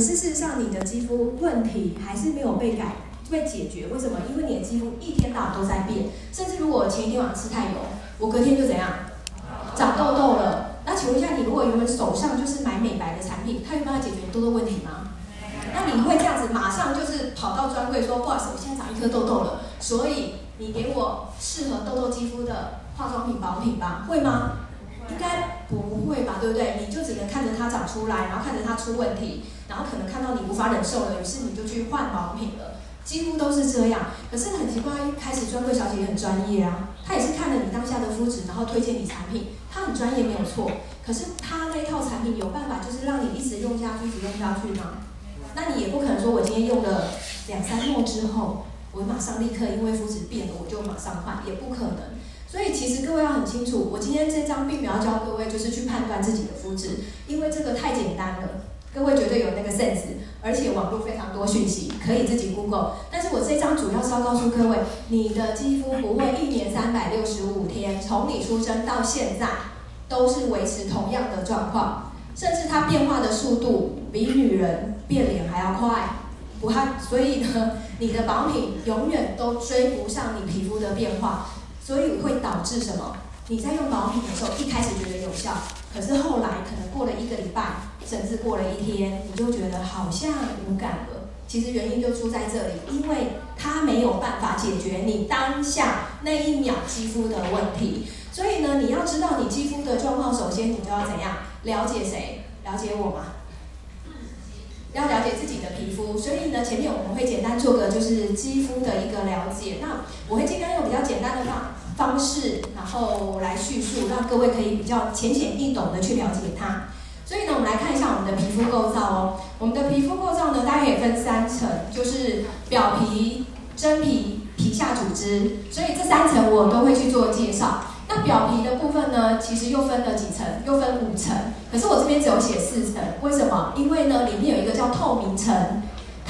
可事实上你的肌肤问题还是没有被改被解决。为什么？因为你的肌肤一天到晚都在变，甚至如果前一天晚上吃太油，我隔天就怎样长痘痘了。那请问一下，你如果原本手上就是买美白的产品，它有办法解决你痘痘问题吗？那你会这样子马上就是跑到专柜说，不好意思，我现在长一颗痘痘了，所以你给我适合痘痘肌肤的化妆品保品吧，会吗？应该不会吧，对不对？你就只能看着它长出来，然后看着它出问题，然后可能看到你无法忍受了，于是你就去换保品了。几乎都是这样。可是很奇怪，一开始专柜小姐也很专业啊，她也是看了你当下的肤质，然后推荐你产品，她很专业没有错。可是她那套产品有办法就是让你一直用下去，一直用下去吗？那你也不可能说我今天用了两三末之后，我马上立刻因为肤质变了，我就马上换，也不可能。所以其实各位要很清楚，我今天这张并没有教各位就是去判断自己的肤质，因为这个太简单了，各位绝对有那个 sense，而且网络非常多讯息，可以自己 Google。但是我这张主要是要告诉各位，你的肌肤不会一年三百六十五天，从你出生到现在都是维持同样的状况，甚至它变化的速度比女人变脸还要快，不害，所以呢，你的保品永远都追不上你皮肤的变化。所以会导致什么？你在用保品的时候，一开始觉得有效，可是后来可能过了一个礼拜，甚至过了一天，你就觉得好像无感了。其实原因就出在这里，因为它没有办法解决你当下那一秒肌肤的问题。所以呢，你要知道你肌肤的状况，首先你就要怎样？了解谁？了解我吗？要了解自己的皮肤。所以呢，前面我们会简单做个就是肌肤的一个了解。那我会尽量用比较简单的方方式，然后来叙述，让各位可以比较浅显易懂的去了解它。所以呢，我们来看一下我们的皮肤构造哦。我们的皮肤构造呢，大概也分三层，就是表皮、真皮、皮下组织。所以这三层我都会去做介绍。那表皮的部分呢，其实又分了几层，又分五层。可是我这边只有写四层，为什么？因为呢，里面有一个叫透明层。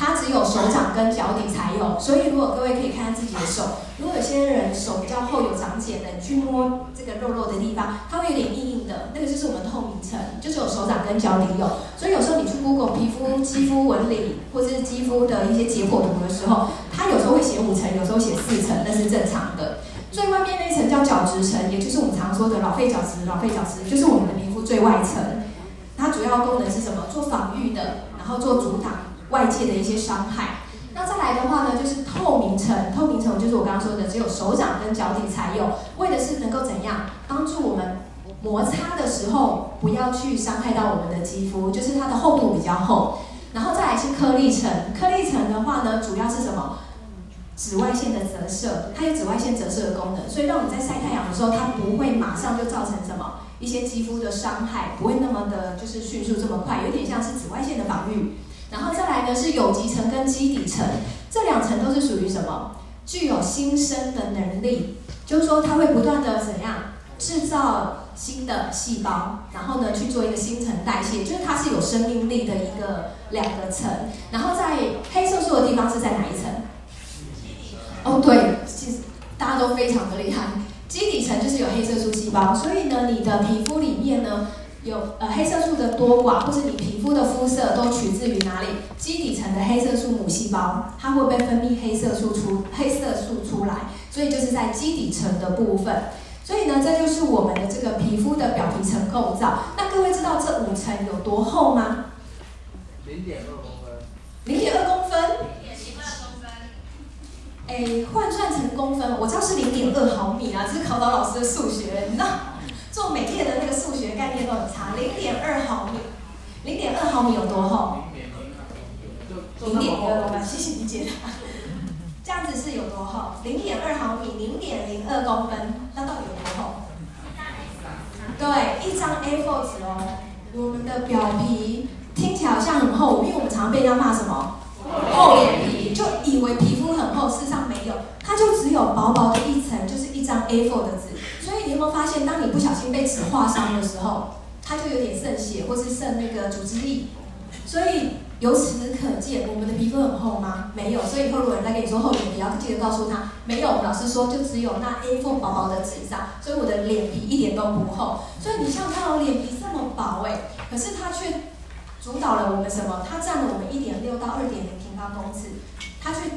它只有手掌跟脚底才有，所以如果各位可以看看自己的手，如果有些人手比较厚有长茧的，去摸这个肉肉的地方，它会有点硬硬的，那个就是我们透明层，就是有手掌跟脚底有。所以有时候你去 Google 皮肤、肌肤纹理或者是肌肤的一些解剖图的时候，它有时候会写五层，有时候写四层，那是正常的。最外面那一层叫角质层，也就是我们常说的老废角质，老废角质就是我们的皮肤最外层，它主要功能是什么？做防御的，然后做阻挡。外界的一些伤害，那再来的话呢，就是透明层。透明层就是我刚刚说的，只有手掌跟脚底才有，为的是能够怎样帮助我们摩擦的时候不要去伤害到我们的肌肤，就是它的厚度比较厚。然后再来是颗粒层，颗粒层的话呢，主要是什么？紫外线的折射，它有紫外线折射的功能，所以让我们在晒太阳的时候，它不会马上就造成什么一些肌肤的伤害，不会那么的就是迅速这么快，有点像是紫外线的防御。然后再来呢，是有极层跟基底层，这两层都是属于什么？具有新生的能力，就是说它会不断的怎样制造新的细胞，然后呢去做一个新陈代谢，就是它是有生命力的一个两个层。然后在黑色素的地方是在哪一层？哦，对，其实大家都非常的厉害，基底层就是有黑色素细胞，所以呢，你的皮肤里面呢。有呃黑色素的多寡，或者你皮肤的肤色都取自于哪里？基底层的黑色素母细胞，它会被分泌黑色素出黑色素出来，所以就是在基底层的部分。所以呢，这就是我们的这个皮肤的表皮层构造。那各位知道这五层有多厚吗？零点二公分。零点二公分。零点二公分。哎，换算成公分，我知道是零点二毫米啊，这是考倒老师的数学，你知道？做美业的那个数学概念都很差，零点二毫米，零点二毫米有多厚？零点二公分，谢谢你解答。这样子是有多厚？零点二毫米，零点零二公分，那到底有多厚？对，一张 A4 纸哦。我们的表皮听起来好像很厚，因为我们常常被人家骂什么？厚脸皮，就以为皮肤很厚，事实上没有，它就只有薄薄的一层，就是一张 A4 的纸。你有没有发现，当你不小心被纸划伤的时候，它就有点渗血，或是渗那个组织液。所以由此可见，我们的皮肤很厚吗？没有。所以以后如果人家跟你说厚脸皮，要记得告诉他，没有。老师说，就只有那 A4 薄薄的纸上。所以我的脸皮一点都不厚。所以你像看我脸皮这么薄哎，可是它却。主导了我们什么？它占了我们一点六到二点零平方公尺，它去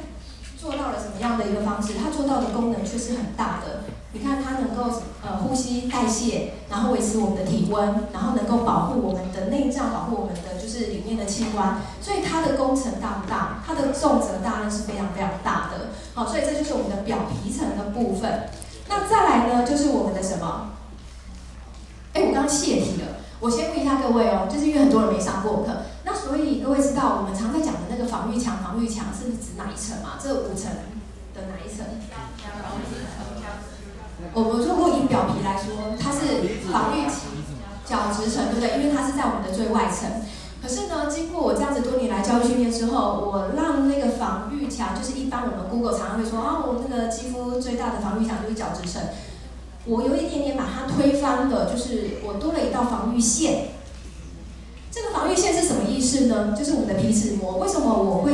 做到了什么样的一个方式？它做到的功能却是很大的。你看，它能够呃呼吸代谢，然后维持我们的体温，然后能够保护我们的内脏，保护我们的就是里面的器官。所以它的工程大不大？它的重责大任是非常非常大的。好，所以这就是我们的表皮层的部分。那再来呢，就是我们的什么？哎，我刚刚泄题了。我先问一下各位哦，就是因为很多人没上过课，那所以各位知道我们常在讲的那个防御墙，防御墙是指哪一层吗？这五层的哪一层？我们如果以表皮来说，它是防御角质层，对不对？因为它是在我们的最外层。可是呢，经过我这样子多年来教育训练之后，我让那个防御墙，就是一般我们 Google 常常会说啊，我那个肌肤最大的防御墙就是角质层。我有一点点把它推翻的，就是我多了一道防御线。这个防御线是什么意思呢？就是我们的皮脂膜。为什么我会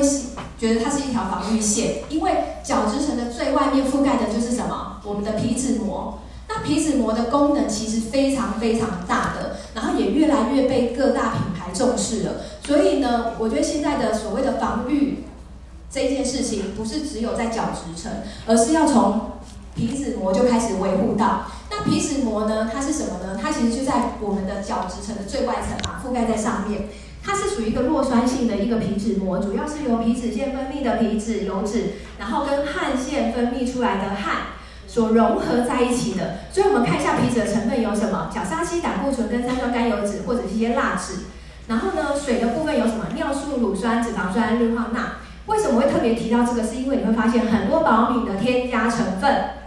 觉得它是一条防御线？因为角质层的最外面覆盖的就是什么？我们的皮脂膜。那皮脂膜的功能其实非常非常大的，然后也越来越被各大品牌重视了。所以呢，我觉得现在的所谓的防御这件事情，不是只有在角质层，而是要从皮脂膜就开始维护到，那皮脂膜呢？它是什么呢？它其实就在我们的角质层的最外层嘛，覆盖在上面。它是属于一个弱酸性的一个皮脂膜，主要是由皮脂腺分泌的皮脂油脂，然后跟汗腺分泌出来的汗所融合在一起的。所以我们看一下皮脂的成分有什么：角鲨烯、胆固醇跟三酸甘油脂，或者是一些蜡质。然后呢，水的部分有什么？尿素、乳酸、脂肪酸、氯化钠。为什么会特别提到这个？是因为你会发现很多保养品的添加成分。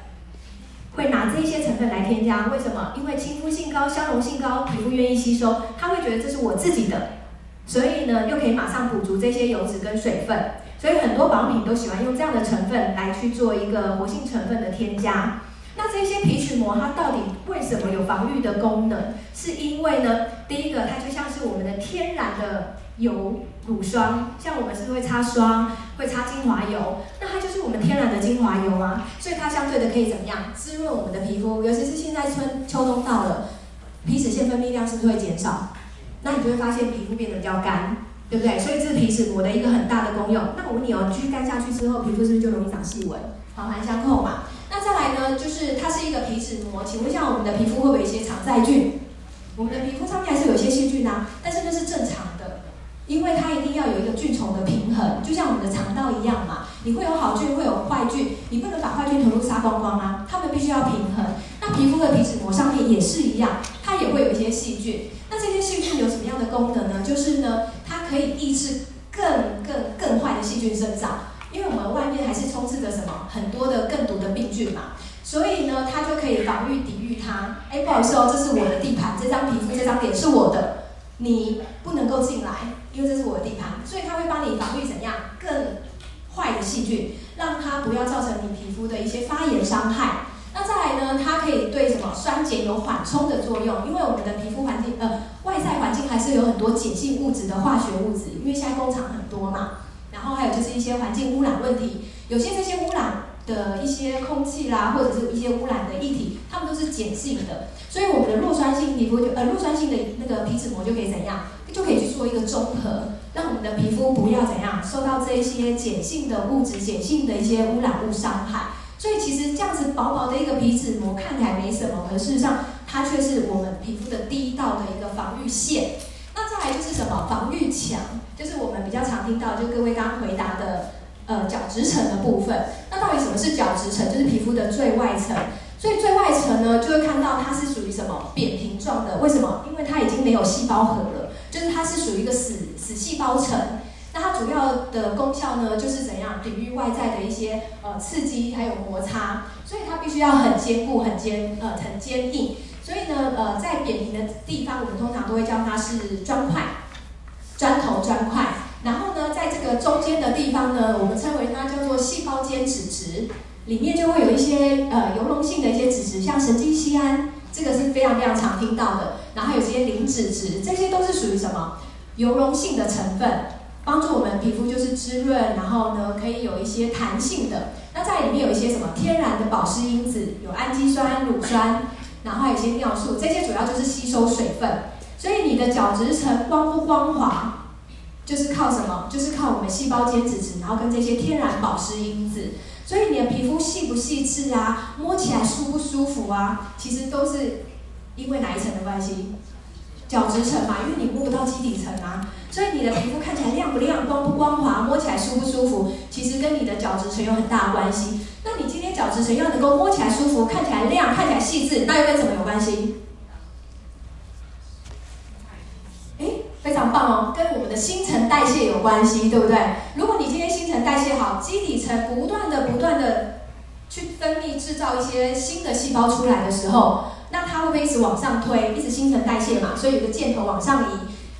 会拿这些成分来添加，为什么？因为亲肤性高、相容性高，皮肤愿意吸收，他会觉得这是我自己的，所以呢，又可以马上补足这些油脂跟水分，所以很多保养品都喜欢用这样的成分来去做一个活性成分的添加。那这些皮脂膜它到底为什么有防御的功能？是因为呢，第一个它就像是我们的天然的。油乳霜，像我们是会擦霜，会擦精华油，那它就是我们天然的精华油啊，所以它相对的可以怎么样滋润我们的皮肤？尤其是现在春秋冬到了，皮脂腺分泌量是不是会减少？那你就会发现皮肤变得比较干，对不对？所以这是皮脂膜的一个很大的功用。那我问你哦，继续干下去之后，皮肤是不是就容易长细纹？环环相扣嘛。那再来呢，就是它是一个皮脂膜，请问一下我们的皮肤会不会有一些常在菌？我们的皮肤上面还是有一些细菌啊，但是那是正常。因为它一定要有一个菌虫的平衡，就像我们的肠道一样嘛，你会有好菌，会有坏菌，你不能把坏菌全部杀光光啊，它们必须要平衡。那皮肤的皮脂膜上面也是一样，它也会有一些细菌。那这些细菌有什么样的功能呢？就是呢，它可以抑制更更更坏的细菌生长，因为我们外面还是充斥着什么很多的更毒的病菌嘛，所以呢，它就可以防御抵御它。哎，不好意思哦，这是我的地盘，这张皮肤这张脸是我的。你不能够进来，因为这是我的地盘，所以它会帮你防御怎样更坏的细菌，让它不要造成你皮肤的一些发炎伤害。那再来呢，它可以对什么酸碱有缓冲的作用，因为我们的皮肤环境呃外在环境还是有很多碱性物质的化学物质，因为现在工厂很多嘛，然后还有就是一些环境污染问题，有些这些污染的一些空气啦，或者是一些污染的液体，它们都是碱性的。所以我们的弱酸性皮肤就呃弱酸性的那个皮脂膜就可以怎样，就可以去做一个中和，让我们的皮肤不要怎样受到这一些碱性的物质、碱性的一些污染物伤害。所以其实这样子薄薄的一个皮脂膜看起来没什么，可事实上它却是我们皮肤的第一道的一个防御线。那再来就是什么防御墙，就是我们比较常听到，就各位刚刚回答的呃角质层的部分。那到底什么是角质层？就是皮肤的最外层。所以最外层呢，就会看到它是属于什么扁平状的。为什么？因为它已经没有细胞核了，就是它是属于一个死死细胞层。那它主要的功效呢，就是怎样抵御外在的一些呃刺激还有摩擦。所以它必须要很坚固、很坚呃很坚硬。所以呢，呃，在扁平的地方，我们通常都会叫它是砖块、砖头、砖块。然后呢，在这个中间的地方呢，我们称为它叫做细胞间脂质。里面就会有一些呃油溶性的一些脂质，像神经酰胺，这个是非常非常常听到的。然后有些磷脂质，这些都是属于什么油溶性的成分，帮助我们皮肤就是滋润，然后呢可以有一些弹性的。那在里面有一些什么天然的保湿因子，有氨基酸、乳酸，然后还有一些尿素，这些主要就是吸收水分。所以你的角质层光不光滑，就是靠什么？就是靠我们细胞间质质，然后跟这些天然保湿因子。所以你的皮肤细不细致啊，摸起来舒不舒服啊，其实都是因为哪一层的关系？角质层嘛，因为你摸不到基底层啊，所以你的皮肤看起来亮不亮、光不光滑、摸起来舒不舒服，其实跟你的角质层有很大的关系。那你今天角质层要能够摸起来舒服、看起来亮、看起来细致，那又跟什么有关系？棒哦，跟我们的新陈代谢有关系，对不对？如果你今天新陈代谢好，基底层不断的、不断的去分泌、制造一些新的细胞出来的时候，那它会不会一直往上推？一直新陈代谢嘛，所以有个箭头往上移，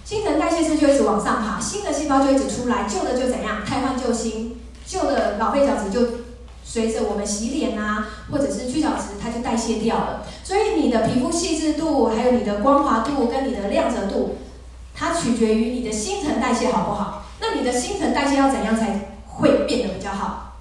新陈代谢是就一直往上爬，新的细胞就一直出来，旧的就怎样？汰换旧新，旧的老废角质就随着我们洗脸啊，或者是去角质，它就代谢掉了。所以你的皮肤细致度，还有你的光滑度跟你的亮泽度。它取决于你的新陈代谢好不好？那你的新陈代谢要怎样才会变得比较好？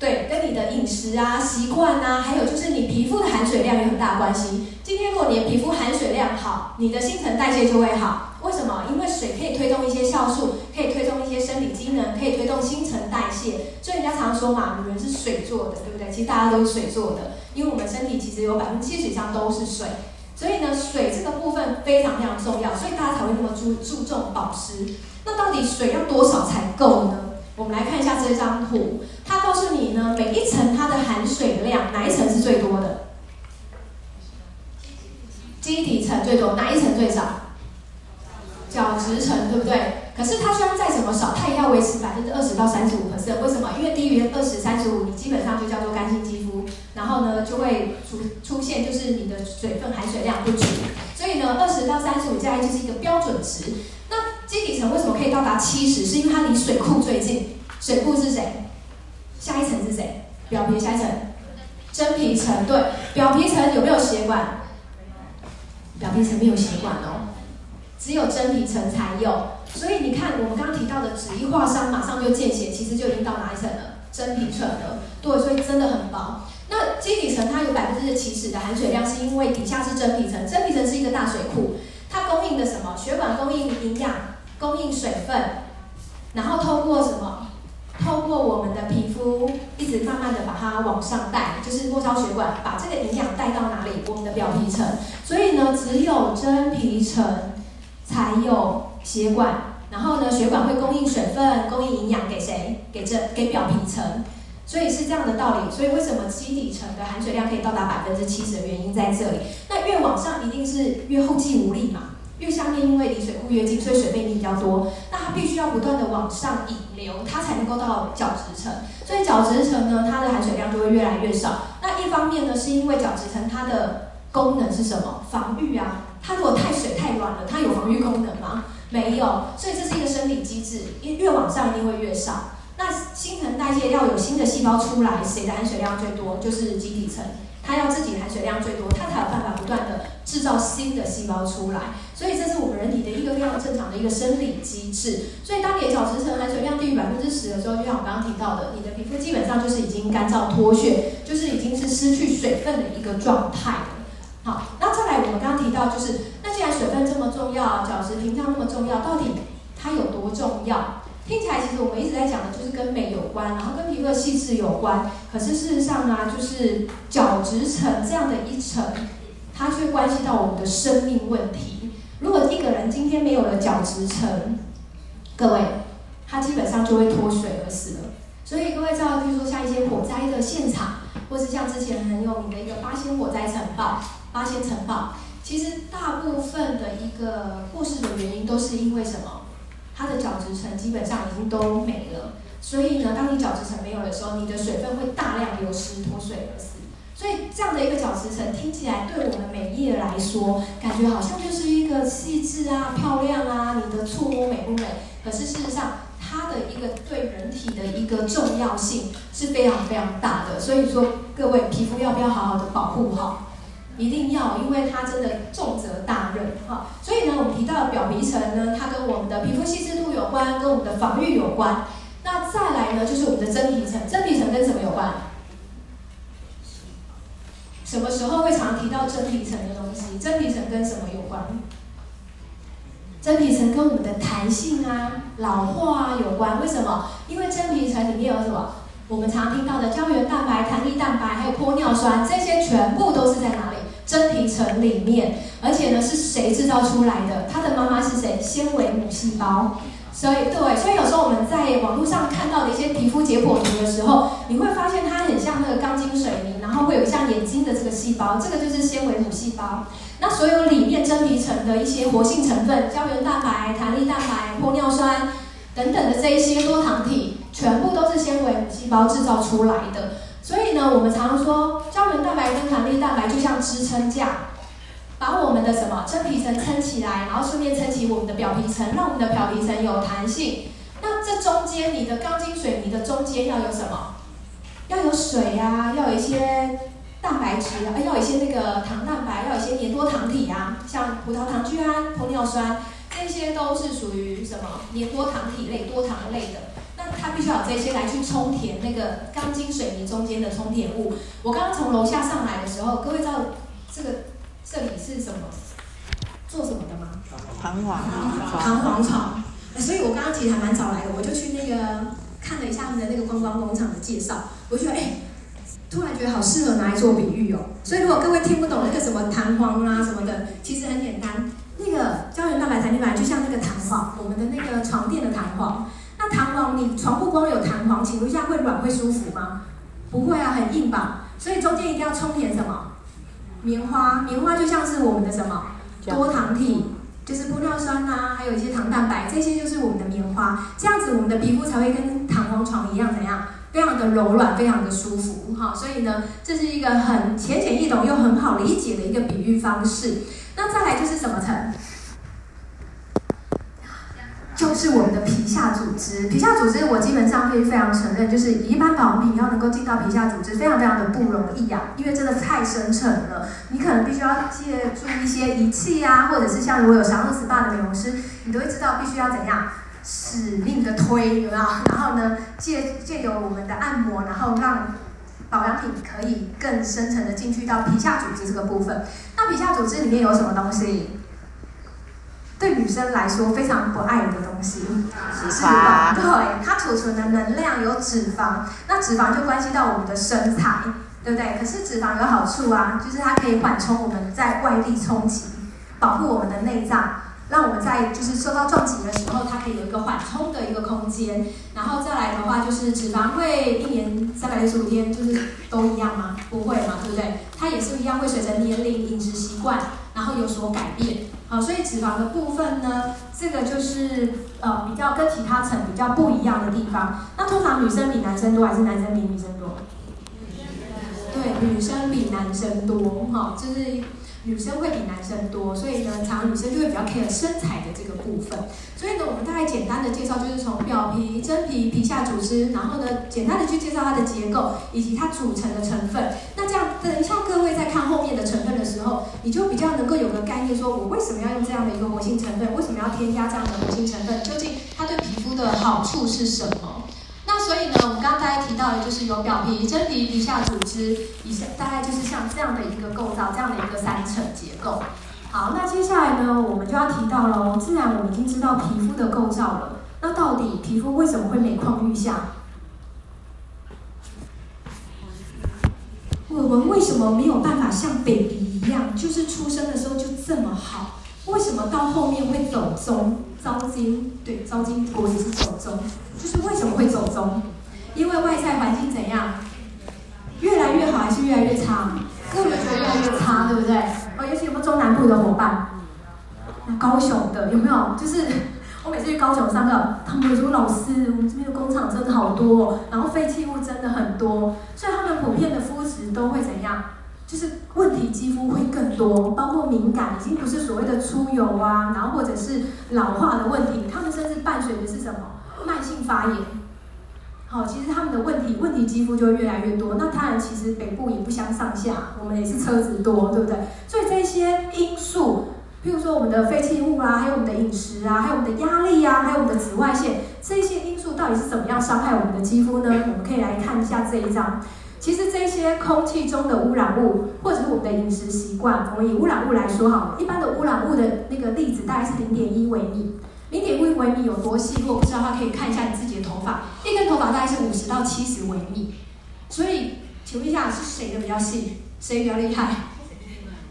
对，跟你的饮食啊、习惯啊，还有就是你皮肤的含水量有很大关系。今天如果你的皮肤含水量好，你的新陈代谢就会好。为什么？因为水可以推动一些酵素，可以推动一些生理机能，可以推动新陈代谢。所以人家常说嘛，女人是水做的，对不对？其实大家都是水做的，因为我们身体其实有百分之七十以上都是水。所以呢，水这个部分非常非常重要，所以大家才会那么注注重保湿。那到底水要多少才够呢？我们来看一下这张图，它告诉你呢，每一层它的含水量，哪一层是最多的？基底层最多，哪一层最少？角质层，对不对？可是它虽然再怎么少，它也要维持百分之二十到三十五。为什么？因为低于二十、三十五，你基本上就叫做干性，然后呢就会出出现就是你的水分含水量不足。所以呢，二十到三十五加一就是一个标准值。那基底层为什么可以到达七十？是因为它离水库最近。水库是谁？下一层是谁？表皮下一层，真皮层。对，表皮层有没有血管？表皮层没有血管哦，只有真皮层才有。所以你看，我们刚刚提到的纸一划伤，马上就见血，其实就已经到哪一层了？真皮层了。对，所以真的很薄。基底层它有百分之七十的含水量，是因为底下是真皮层，真皮层是一个大水库，它供应的什么？血管供应营养，供应水分，然后透过什么？透过我们的皮肤，一直慢慢的把它往上带，就是末梢血管把这个营养带到哪里？我们的表皮层。所以呢，只有真皮层才有。血管，然后呢，血管会供应水分，供应营养给谁？给这给表皮层，所以是这样的道理。所以为什么基底层的含水量可以到达百分之七十的原因在这里。那越往上一定是越后继无力嘛，越下面因为离水库越近，所以水分一定比较多。那它必须要不断的往上引流，它才能够到角质层。所以角质层呢，它的含水量就会越来越少。那一方面呢，是因为角质层它的功能是什么？防御啊。它如果太水太软了，它有防御功能吗？没有，所以这是一个生理机制，因越往上一定会越少。那新陈代谢要有新的细胞出来，谁的含水量最多？就是基底层，它要自己含水量最多，它才有办法不断的制造新的细胞出来。所以这是我们人体的一个非常正常的一个生理机制。所以当你的角质层含水量低于百分之十的时候，就像我刚刚提到的，你的皮肤基本上就是已经干燥脱屑，就是已经是失去水分的一个状态。好，那再来我们刚刚提到就是那。既然水分这么重要，角质屏障那么重要，到底它有多重要？听起来其实我们一直在讲的就是跟美有关，然后跟皮肤的细致有关。可是事实上呢，就是角质层这样的一层，它却关系到我们的生命问题。如果一个人今天没有了角质层，各位，他基本上就会脱水而死了。所以各位知道，比如说像一些火灾的现场，或是像之前很有名的一个八仙火灾尘爆，八仙尘爆。其实大部分的一个过世的原因都是因为什么？它的角质层基本上已经都没了。所以呢，当你角质层没有的时候，你的水分会大量流失，脱水而死。所以这样的一个角质层听起来对我们美业来说，感觉好像就是一个细致啊、漂亮啊，你的触摸美不美？可是事实上，它的一个对人体的一个重要性是非常非常大的。所以说，各位皮肤要不要好好的保护好？一定要，因为它真的重责大任哈。所以呢，我们提到的表皮层，皮肤细致度有关，跟我们的防御有关。那再来呢，就是我们的真皮层。真皮层跟什么有关？什么时候会常提到真皮层的东西？真皮层跟什么有关？真皮层跟我们的弹性啊、老化啊有关。为什么？因为真皮层里面有什么？我们常听到的胶原蛋白、弹力蛋白，还有玻尿酸，这些全部都是在哪里？真皮层里面。而且呢，是谁制造出来的？它的妈妈是谁？纤维母细胞。所以，对，所以有时候我们在网络上看到的一些皮肤解剖图的时候，你会发现它很像那个钢筋水泥，然后会有像眼睛的这个细胞，这个就是纤维母细胞。那所有里面真皮层的一些活性成分，胶原蛋白、弹力蛋白、玻尿酸等等的这一些多糖体，全部都是纤维母细胞制造出来的。所以呢，我们常说，胶原蛋白跟弹力蛋白就像支撑架。把我们的什么真皮层撑起来，然后顺便撑起我们的表皮层，让我们的表皮层有弹性。那这中间，你的钢筋水泥的中间要有什么？要有水啊，要有一些蛋白质啊，要有一些那个糖蛋白，要有一些黏多糖体啊，像葡萄糖聚胺、玻尿酸，这些都是属于什么黏多糖体类、多糖类的。那它必须要有这些来去充填那个钢筋水泥中间的充填物。我刚刚从楼下上来的时候，各位知道这个。这里是什么？做什么的吗？弹簧。弹簧床。所以我刚刚其实还蛮早来的，我就去那个看了一下他们的那个观光工厂的介绍，我就觉得哎，突然觉得好适合拿来做比喻哦。所以如果各位听不懂那个什么弹簧啊什么的，其实很简单，那个胶原蛋白弹力板就像那个弹簧，我们的那个床垫的弹簧。那弹簧，你床不光有弹簧，请问一下会软会舒服吗？不会啊，很硬吧？所以中间一定要充填什么？棉花，棉花就像是我们的什么多糖体，就是玻尿酸呐、啊，还有一些糖蛋白，这些就是我们的棉花。这样子，我们的皮肤才会跟弹簧床一样，怎样？非常的柔软，非常的舒服。哈，所以呢，这是一个很浅显易懂又很好理解的一个比喻方式。那再来就是什么层？就是我们的皮下组织，皮下组织我基本上可以非常承认，就是一般保养品要能够进到皮下组织，非常非常的不容易啊，因为真的太深层了，你可能必须要借助一些仪器啊，或者是像如果有享乐 SPA 的美容师，你都会知道必须要怎样使命的推，有没有？然后呢，借借由我们的按摩，然后让保养品可以更深层的进去到皮下组织这个部分。那皮下组织里面有什么东西？对女生来说非常不爱的东西，脂肪。对，它储存的能量有脂肪，那脂肪就关系到我们的身材，对不对？可是脂肪有好处啊，就是它可以缓冲我们在外力冲击，保护我们的内脏，让我们在就是受到撞击的时候，它可以有一个缓冲的一个空间。然后再来的话，就是脂肪会一年三百六十五天就是都一样吗？不会嘛，对不对？它也是一样会随着年龄、饮食习惯，然后有所改变。好，所以脂肪的部分呢，这个就是呃比较跟其他层比较不一样的地方。那通常女生比男生多，还是男生比女生多？对，女生比男生多，哈，就是。女生会比男生多，所以呢，常常女生就会比较 care 身材的这个部分。所以呢，我们大概简单的介绍，就是从表皮、真皮、皮下组织，然后呢，简单的去介绍它的结构以及它组成的成分。那这样，等一下各位在看后面的成分的时候，你就比较能够有个概念，说我为什么要用这样的一个活性成分，为什么要添加这样的活性成分，究竟它对皮肤的好处是什么？所以呢，我们刚刚大家提到的就是有表皮、真皮、皮下组织，以下大概就是像这样的一个构造，这样的一个三层结构。好，那接下来呢，我们就要提到喽。既然我们已经知道皮肤的构造了，那到底皮肤为什么会每况愈下？我们为什么没有办法像 baby 一样，就是出生的时候就这么好？为什么到后面会走钟？糟金，对，糟经国也是走中，就是为什么会走中？因为外在环境怎样？越来越好还是越来越差？各位觉得越来越差，对不对？哦，尤其有没有中南部的伙伴？那高雄的有没有？就是我每次去高雄上课，他们说老师，我们这边的工厂真的好多，然后废弃物真的很多，所以他们普遍的肤质都会怎样？就是问题肌肤会更多，包括敏感，已经不是所谓的出油啊，然后或者是老化的问题，他们甚至伴随的是什么？慢性发炎。好，其实他们的问题，问题肌肤就会越来越多。那当然，其实北部也不相上下，我们也是车子多，对不对？所以这些因素，譬如说我们的废弃物啊，还有我们的饮食啊，还有我们的压力啊，还有我们的紫外线，这些因素到底是怎么样伤害我们的肌肤呢？我们可以来看一下这一张。其实这些空气中的污染物，或者是我们的饮食习惯，我们以污染物来说好了，一般的污染物的那个粒子大概是零点一微米，零点一微米有多细？如果不知道的话，可以看一下你自己的头发，一根头发大概是五十到七十微米。所以，请问一下，是谁的比较细？谁比较厉害？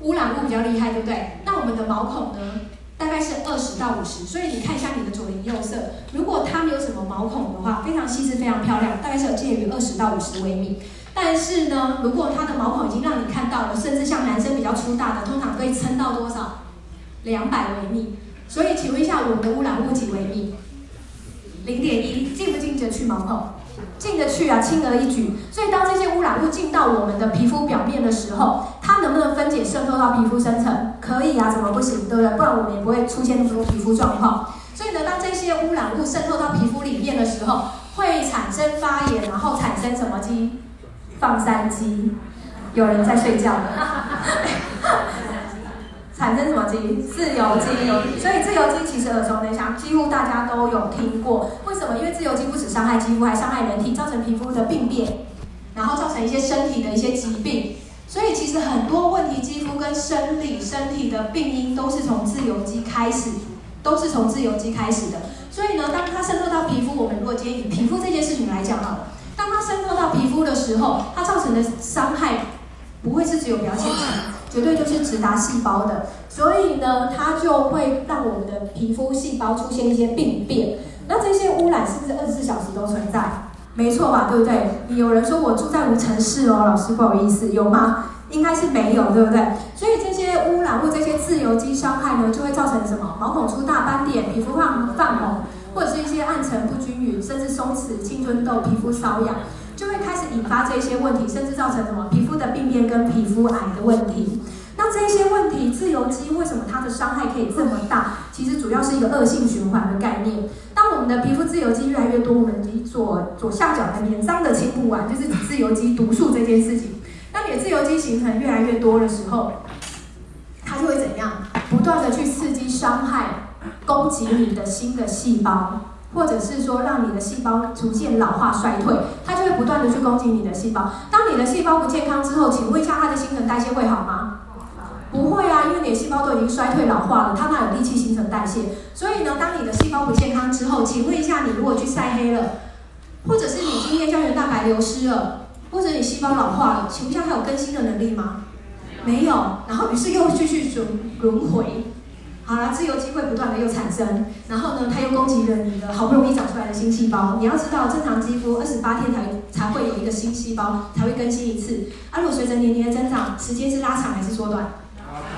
污染物比较厉害，对不对？那我们的毛孔呢？大概是二十到五十。所以你看一下你的左邻右舍，如果它没有什么毛孔的话，非常细致、非常漂亮，大概是有介于二十到五十微米。但是呢，如果它的毛孔已经让你看到了，甚至像男生比较粗大的，通常可以撑到多少？两百微米。所以请问一下，我们的污染物几微米？零点一，进不进得去毛孔？进得去啊，轻而易举。所以当这些污染物进到我们的皮肤表面的时候，它能不能分解渗透到皮肤深层？可以啊，怎么不行？对不对？不然我们也不会出现那么多皮肤状况。所以呢，当这些污染物渗透到皮肤里面的时候，会产生发炎，然后产生什么基因？放山肌。有人在睡觉。产生什么肌？自由基。所以自由基其实耳熟能详，几乎大家都有听过。为什么？因为自由基不止伤害肌肤，还伤害人体，造成皮肤的病变，然后造成一些身体的一些疾病。所以其实很多问题，肌肤跟生理、身体的病因都是从自由基开始，都是从自由基开始的。所以呢，当它渗透到皮肤，我们如果今天以皮肤这件事情来讲好了，当它渗透到皮肤的时候，它造成的伤害不会是只有表浅层。绝对就是直达细胞的，所以呢，它就会让我们的皮肤细胞出现一些病变。那这些污染是不是二十四小时都存在？没错吧，对不对？有人说我住在无尘室哦，老师不好意思，有吗？应该是没有，对不对？所以这些污染物、这些自由基伤害呢，就会造成什么？毛孔粗大、斑点、皮肤泛泛红，或者是一些暗沉不均匀，甚至松弛、青春痘、皮肤瘙痒。就会开始引发这些问题，甚至造成什么皮肤的病变跟皮肤癌的问题。那这些问题，自由基为什么它的伤害可以这么大？其实主要是一个恶性循环的概念。当我们的皮肤自由基越来越多，我们左左下角的免脏的清不完，就是自由基毒素这件事情。当你的自由基形成越来越多的时候，它就会怎样？不断的去刺激、伤害、攻击你的新的细胞。或者是说，让你的细胞逐渐老化衰退，它就会不断的去攻击你的细胞。当你的细胞不健康之后，请问一下，它的新陈代谢会好吗？不会啊，因为你的细胞都已经衰退老化了，它哪有力气新陈代谢？所以呢，当你的细胞不健康之后，请问一下，你如果去晒黑了，或者是你今天胶原蛋白流失了，或者你细胞老化了，请问一下，它有更新的能力吗？没有，然后于是又继续轮轮回。好了，自由基会不断的又产生，然后呢，它又攻击了你的好不容易长出来的新细胞。你要知道，正常肌肤二十八天才才会有一个新细胞，才会更新一次。啊，如果随着年龄的增长，时间是拉长还是缩短？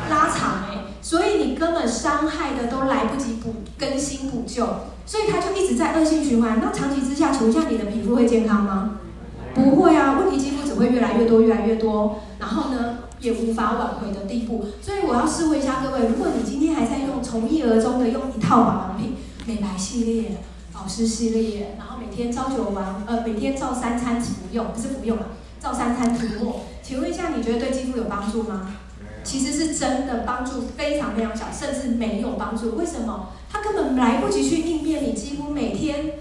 拉长哎、所以你根本伤害的都来不及补更新补救，所以它就一直在恶性循环。那长期之下，请问一下你的皮肤会健康吗？不会啊，问题肌肤只会越来越多，越来越多。然后呢？也无法挽回的地步，所以我要试问一下各位：如果你今天还在用从一而终的用一套保养品，美白系列、保湿系列，然后每天朝九晚呃每天照三餐服用，不是服用了，照三餐涂抹，请问一下，你觉得对肌肤有帮助吗？其实是真的帮助非常非常小，甚至没有帮助。为什么？它根本来不及去应变你肌肤每天。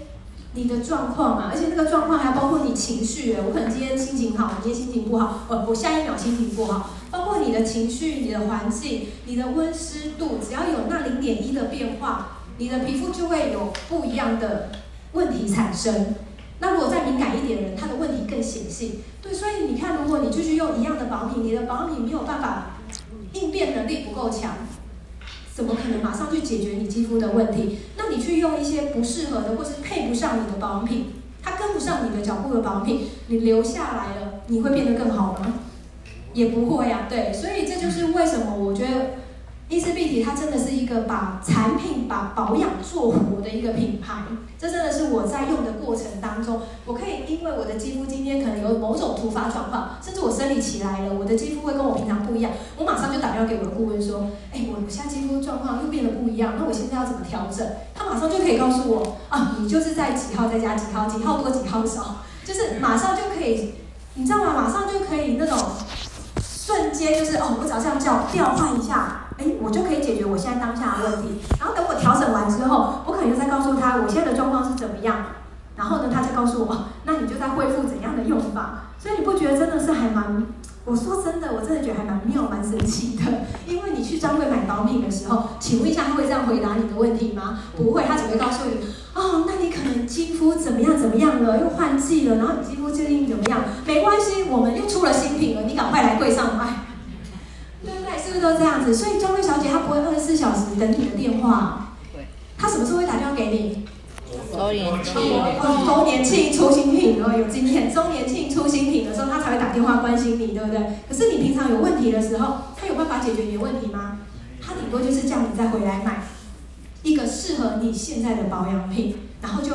你的状况啊，而且那个状况还包括你情绪。我可能今天心情好，我今天心情不好，呃，我下一秒心情不好。包括你的情绪、你的环境、你的温湿度，只要有那零点一的变化，你的皮肤就会有不一样的问题产生。那如果再敏感一点人，他的问题更显性。对，所以你看，如果你继续用一样的保养品，你的保养品没有办法应变能力不够强。怎么可能马上去解决你肌肤的问题？那你去用一些不适合的，或是配不上你的保养品，它跟不上你的脚步的保养品，你留下来了，你会变得更好吗？也不会呀。对，所以这就是为什么我觉得。伊丝碧媞，它真的是一个把产品、把保养做活的一个品牌。这真的是我在用的过程当中，我可以因为我的肌肤今天可能有某种突发状况，甚至我生理期来了，我的肌肤会跟我平常不一样，我马上就打电话给我的顾问说：“哎，我我现在肌肤状况又变得不一样，那我现在要怎么调整？”他马上就可以告诉我：“啊，你就是在几号再加几号，几号多几号少，就是马上就可以，你知道吗？马上就可以那种瞬间就是哦，我只要这样叫调换一下。”哎，我就可以解决我现在当下的问题。然后等我调整完之后，我可能就再告诉他，我现在的状况是怎么样。然后呢，他就告诉我，那你就在恢复怎样的用法？所以你不觉得真的是还蛮？我说真的，我真的觉得还蛮妙、蛮神奇的。因为你去专柜买保品的时候，请问一下，他会这样回答你的问题吗？不会，他只会告诉你，哦，那你可能肌肤怎么样怎么样了，又换季了，然后你肌肤最近怎么样？没关系，我们又出了新品了，你赶快来柜上买，是不是都这样子？所以专柜小姐她不会二十四小时等你的电话，她什么时候会打电话给你？周年庆，周年庆出新品哦，有经验。周年庆出新品的时候，她才会打电话关心你，对不对？可是你平常有问题的时候，她有办法解决你的问题吗？她顶多就是叫你再回来买一个适合你现在的保养品，然后就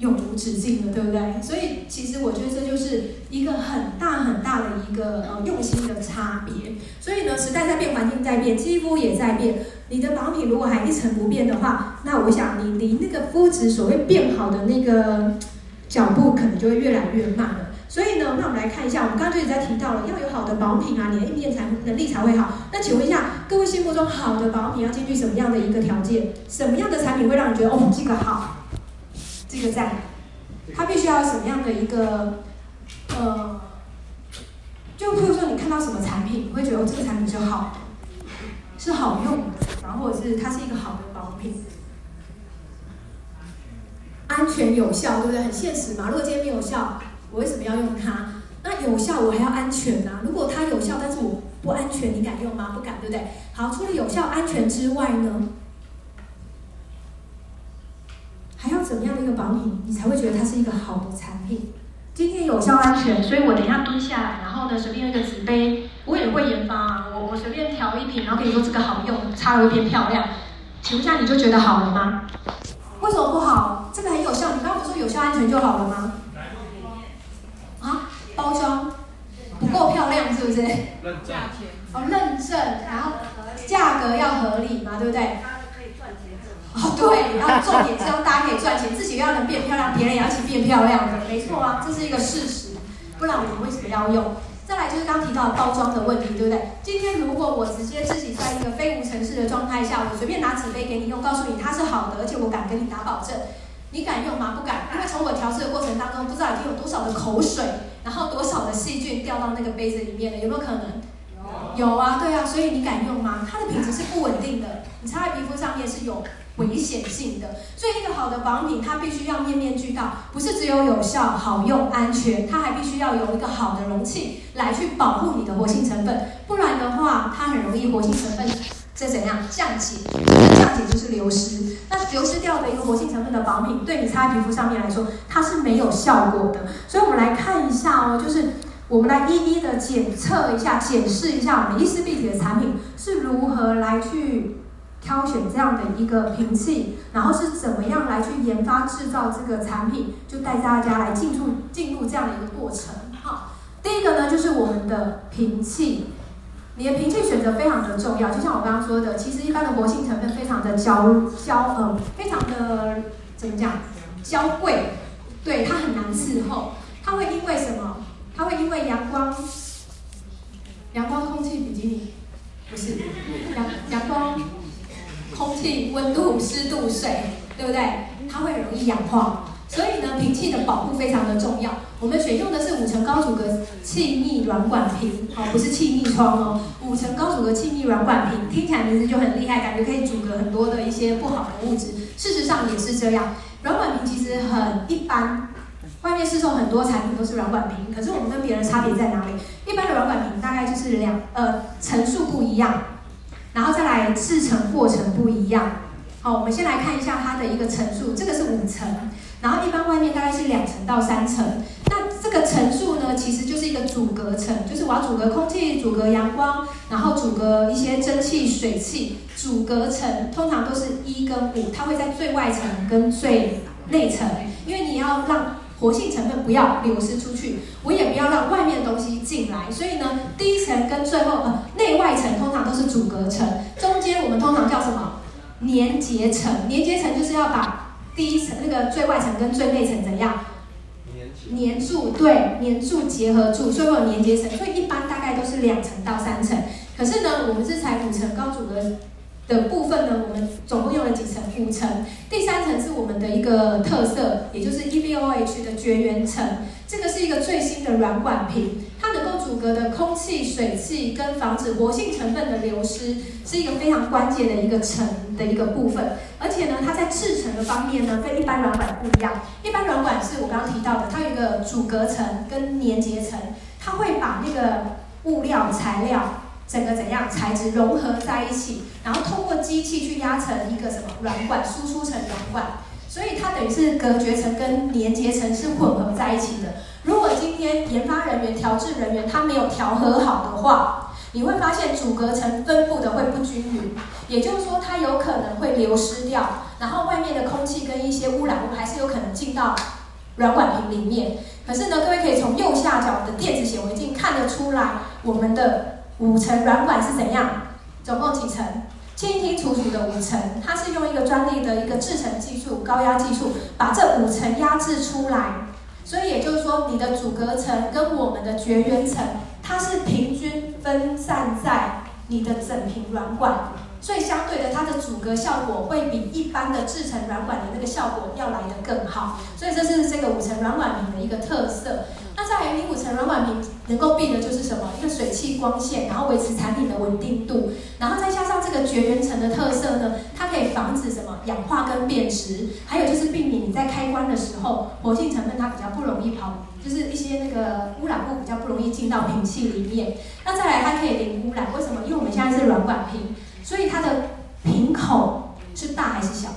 永无止境了，对不对？所以其实我觉得这就是一个很大很大的一个呃用心的差别。所以呢，时代在变，环境在变，肌肤也在变。你的保品如果还一成不变的话，那我想你离那个肤质所谓变好的那个脚步，可能就会越来越慢了。所以呢，那我们来看一下，我们刚刚就一直在提到了，要有好的保品啊，你的应变才能力才会好。那请问一下，各位心目中好的保品要兼具什么样的一个条件？什么样的产品会让你觉得哦，这个好，这个赞？它必须要什么样的一个呃，就譬如说你看到什么产品，你会觉得，这个产品就好。是好用的，然后或者是它是一个好的保养品，安全有效，对不对？很现实嘛。如果今天没有效，我为什么要用它？那有效我还要安全啊。如果它有效，但是我不安全，你敢用吗？不敢，对不对？好，除了有效、安全之外呢，还要怎么样的一个保养品，你才会觉得它是一个好的产品？今天有效安全，所以我等一下蹲下来，然后呢，随便用一个纸杯，我也会研发啊，我我随便调一瓶，然后跟你说这个好用，擦了会变漂亮，请问一下你就觉得好了吗？为什么不好？这个很有效，你刚刚不是说有效安全就好了吗？啊，包装不够漂亮是不是？认证哦，认证，然后价格要合理嘛，对不对？哦，对，然后重点是要大家可以赚钱，自己要能变漂亮，别人也要一起变漂亮的，没错啊，这是一个事实，不然我们为什么要用？再来就是刚刚提到的包装的问题，对不对？今天如果我直接自己在一个非无尘室的状态下，我随便拿纸杯给你用，告诉你它是好的，而且我敢跟你打保证，你敢用吗？不敢，因为从我调制的过程当中，不知道已经有多少的口水，然后多少的细菌掉到那个杯子里面了，有没有可能？有啊，对啊，所以你敢用吗？它的品质是不稳定的，你擦在皮肤上面是有危险性的。所以一个好的保品，它必须要面面俱到，不是只有有效、好用、安全，它还必须要有一个好的容器来去保护你的活性成分，不然的话，它很容易活性成分这怎样降解？降解就是流失。那流失掉的一个活性成分的保品，对你擦在皮肤上面来说，它是没有效果的。所以我们来看一下哦，就是。我们来一一的检测一下、检视一下我们伊丝碧媞的产品是如何来去挑选这样的一个瓶器，然后是怎么样来去研发制造这个产品，就带大家来进入进入这样的一个过程。好，第一个呢就是我们的瓶器，你的瓶器选择非常的重要，就像我刚刚说的，其实一般的活性成分非常的娇娇呃，非常的怎么讲娇贵，对，它很难伺候，它会因为什么？它会因为阳光、阳光、空气比基尼，不是阳阳光、空气、温度、湿度、水，对不对？它会很容易氧化，所以呢，瓶器的保护非常的重要。我们选用的是五层高阻隔气密软管瓶，好，不是气密窗哦。五层高阻隔气密软管瓶，听起来名字就很厉害，感觉可以阻隔很多的一些不好的物质。事实上也是这样，软管瓶其实很一般。外面市售很多产品都是软管瓶，可是我们跟别人差别在哪里？一般的软管瓶大概就是两呃层数不一样，然后再来制成过程不一样。好，我们先来看一下它的一个层数，这个是五层，然后一般外面大概是两层到三层。那这个层数呢，其实就是一个阻隔层，就是我要阻隔空气、阻隔阳光，然后阻隔一些蒸汽、水汽。阻隔层通常都是一跟五，它会在最外层跟最内层，因为你要让活性成分不要流失出去，我也不要让外面的东西进来，所以呢，第一层跟最后呃内外层通常都是阻隔层，中间我们通常叫什么？粘结层。粘结层就是要把第一层那个最外层跟最内层怎样？粘住，对，粘住结合住，所以会有粘结层。所以一般大概都是两层到三层，可是呢，我们是采五层高阻隔的部分呢，我们总共用了几层？五层。第三层是我们的一个特色，也就是 EVOH 的绝缘层。这个是一个最新的软管瓶，它能够阻隔的空气、水汽跟防止活性成分的流失，是一个非常关键的一个层的一个部分。而且呢，它在制成的方面呢，跟一般软管不一样。一般软管是我刚刚提到的，它有一个阻隔层跟粘结层，它会把那个物料材料。整个怎样材质融合在一起，然后通过机器去压成一个什么软管，输出成软管，所以它等于是隔绝层跟连接层是混合在一起的。如果今天研发人员、调制人员他没有调和好的话，你会发现阻隔层分布的会不均匀，也就是说它有可能会流失掉，然后外面的空气跟一些污染物还是有可能进到软管瓶里面。可是呢，各位可以从右下角的电子显微镜看得出来，我们的。五层软管是怎样？总共几层？清清楚楚的五层。它是用一个专利的一个制程技术，高压技术，把这五层压制出来。所以也就是说，你的阻隔层跟我们的绝缘层，它是平均分散在你的整瓶软管。所以相对的，它的阻隔效果会比一般的制程软管的那个效果要来得更好。所以这是这个五层软管瓶的一个特色。那在你五层软管瓶能够避的就是什么？一个水汽光线，然后维持产品的稳定度，然后再加上这个绝缘层的特色呢，它可以防止什么氧化跟变质，还有就是避免你在开关的时候，活性成分它比较不容易跑，就是一些那个污染物比较不容易进到瓶器里面。那再来，它可以零污染，为什么？因为我们现在是软管瓶。所以它的瓶口是大还是小？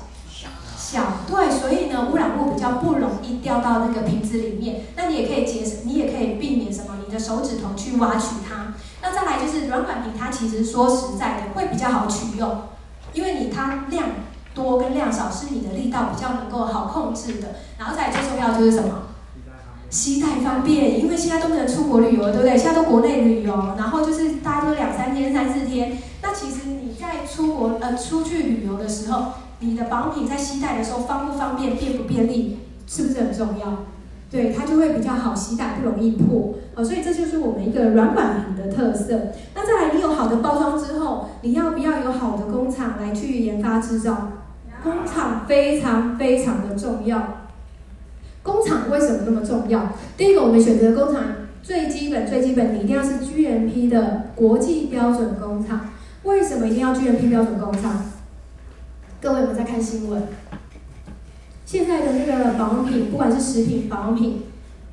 小。对，所以呢，污染物比较不容易掉到那个瓶子里面。那你也可以节省，你也可以避免什么？你的手指头去挖取它。那再来就是软管瓶，它其实说实在的会比较好取用，因为你它量多跟量少是你的力道比较能够好控制的。然后再来最重要就是什么？携带方便，因为现在都不能出国旅游，对不对？现在都国内旅游，然后就是大家都两三天、三四天。那其实你在出国呃出去旅游的时候，你的保品在携带的时候方不方便、便不便利，是不是很重要？对，它就会比较好携带，不容易破。哦，所以这就是我们一个软管瓶的特色。那再来，你有好的包装之后，你要不要有好的工厂来去研发制造？工厂非常非常的重要。工厂为什么那么重要？第一个，我们选择工厂最基本、最基本，你一定要是 GMP 的国际标准工厂。为什么一定要 GMP 标准工厂？各位，我们在看新闻。现在的那个保养品，不管是食品、保养品，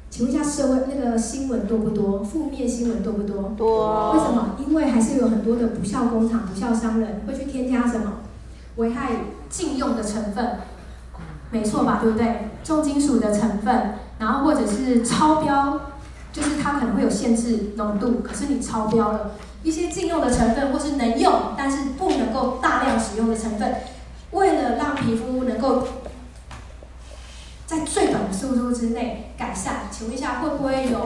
请问一下社会那个新闻多不多？负面新闻多不多？多。为什么？因为还是有很多的不孝工厂、不孝商人会去添加什么危害禁用的成分。没错吧，对不对？重金属的成分，然后或者是超标，就是它可能会有限制浓度，可是你超标了，一些禁用的成分或是能用但是不能够大量使用的成分，为了让皮肤能够在最短的速度之内改善，请问一下会不会有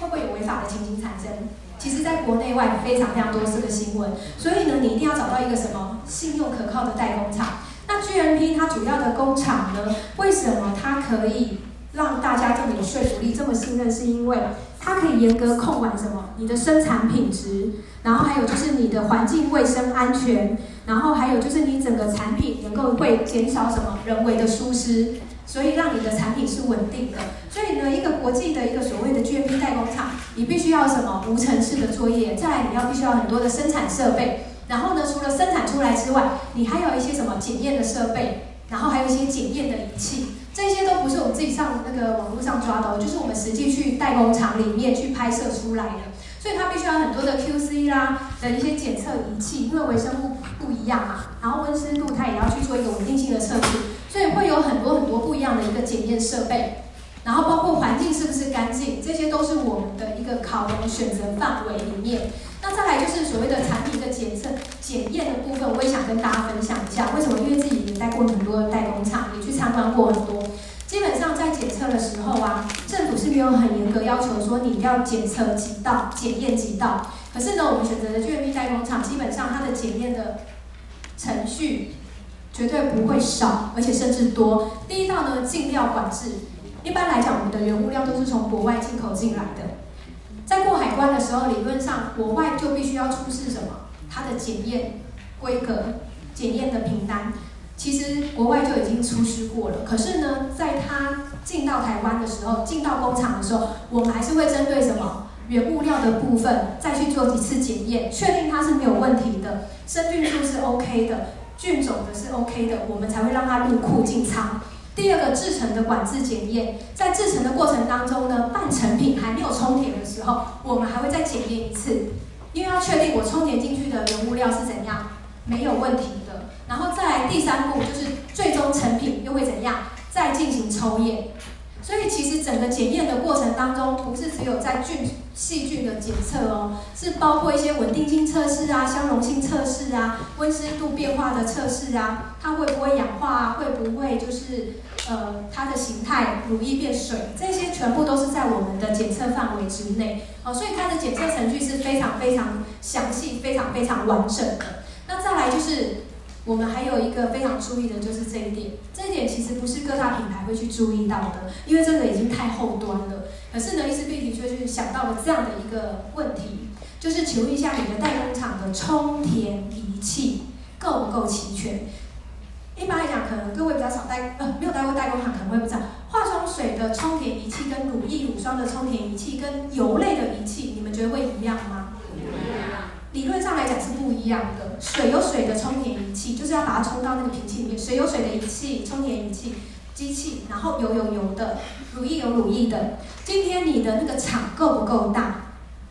会不会有违法的情形产生？其实，在国内外非常非常多是个新闻，所以呢，你一定要找到一个什么信用可靠的代工厂。那 GMP 它主要的工厂呢？为什么它可以让大家这么有说服力、这么信任？是因为它可以严格控管什么？你的生产品质，然后还有就是你的环境卫生安全，然后还有就是你整个产品能够会减少什么人为的疏失，所以让你的产品是稳定的。所以呢，一个国际的一个所谓的 GMP 代工厂，你必须要什么？无尘室的作业，再来你要必须要很多的生产设备。然后呢，除了生产出来之外，你还有一些什么检验的设备，然后还有一些检验的仪器，这些都不是我们自己上那个网络上抓的，就是我们实际去代工厂里面去拍摄出来的。所以它必须要很多的 QC 啦的一些检测仪器，因为微生物不一样嘛，然后温湿度它也要去做一个稳定性的测试，所以会有很多很多不一样的一个检验设备，然后包括环境是不是干净，这些都是我们的一个考量选择范围里面。那再来就是所谓的产品的检测、检验的部分，我也想跟大家分享一下。为什么？因为自己也带过很多的代工厂，也去参观过很多。基本上在检测的时候啊，政府是没有很严格要求说你要检测几道、检验几道。可是呢，我们选择的 GMP 代工厂，基本上它的检验的程序绝对不会少，而且甚至多。第一道呢，进料管制。一般来讲，我们的原物料都是从国外进口进来的。在过海关的时候，理论上国外就必须要出示什么？它的检验规格检验的凭单，其实国外就已经出示过了。可是呢，在它进到台湾的时候，进到工厂的时候，我们还是会针对什么原物料的部分再去做几次检验，确定它是没有问题的，生菌数是 OK 的，菌种的是 OK 的，我们才会让它入库进仓。第二个制成的管制检验，在制成的过程当中呢，半成品还没有充填的时候，我们还会再检验一次，因为要确定我充填进去的原物料是怎样，没有问题的。然后再第三步就是最终成品又会怎样，再进行抽验。所以其实整个检验的过程当中，不是只有在菌细菌的检测哦，是包括一些稳定性测试啊、相容性测试啊、温湿度变化的测试啊，它会不会氧化啊？会不会就是呃它的形态乳液变水？这些全部都是在我们的检测范围之内哦，所以它的检测程序是非常非常详细、非常非常完整的。那再来就是。我们还有一个非常注意的就是这一点，这一点其实不是各大品牌会去注意到的，因为这个已经太后端了。可是呢，伊丝碧媞却去想到了这样的一个问题，就是请问一下你的代工厂的充填仪器够不够齐全？一般来讲，可能各位比较少代呃没有待过代工厂，可能会不知道，化妆水的充填仪器跟乳液乳霜的充填仪器跟油类的仪器，你们觉得会一样吗？理论上来讲是不一样的，水有水的充填仪器，就是要把它充到那个瓶器里面。水有水的仪器，充填仪器，机器，然后油有油的，乳液有乳液的。今天你的那个厂够不够大？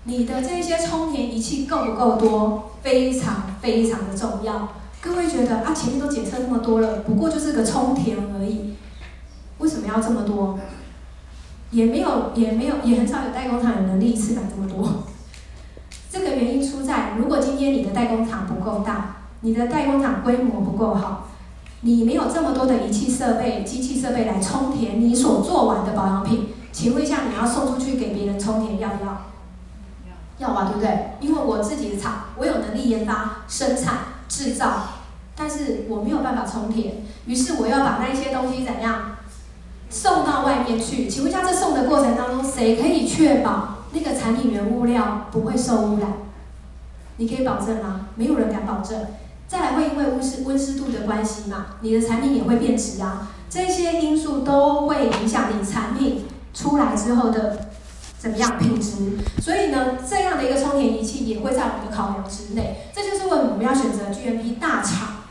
你的这些充填仪器够不够多？非常非常的重要。各位觉得啊，前面都检测那么多了，不过就是个充填而已，为什么要这么多？也没有，也没有，也很少有代工厂有能力一次买这么多。这个原因出在，如果今天你的代工厂不够大，你的代工厂规模不够好，你没有这么多的仪器设备、机器设备来充填你所做完的保养品，请问一下，你要送出去给别人充填要不要？要吧，对不对？因为我自己的厂，我有能力研发、生产、制造，但是我没有办法充填，于是我要把那一些东西怎样送到外面去？请问一下，这送的过程当中，谁可以确保？那个产品原物料不会受污染，你可以保证吗？没有人敢保证。再来会因为温湿温湿度的关系嘛，你的产品也会变质啊，这些因素都会影响你产品出来之后的怎么样品质。所以呢，这样的一个充填仪器也会在我们的考量之内。这就是为什么我们要选择 GMP 大厂。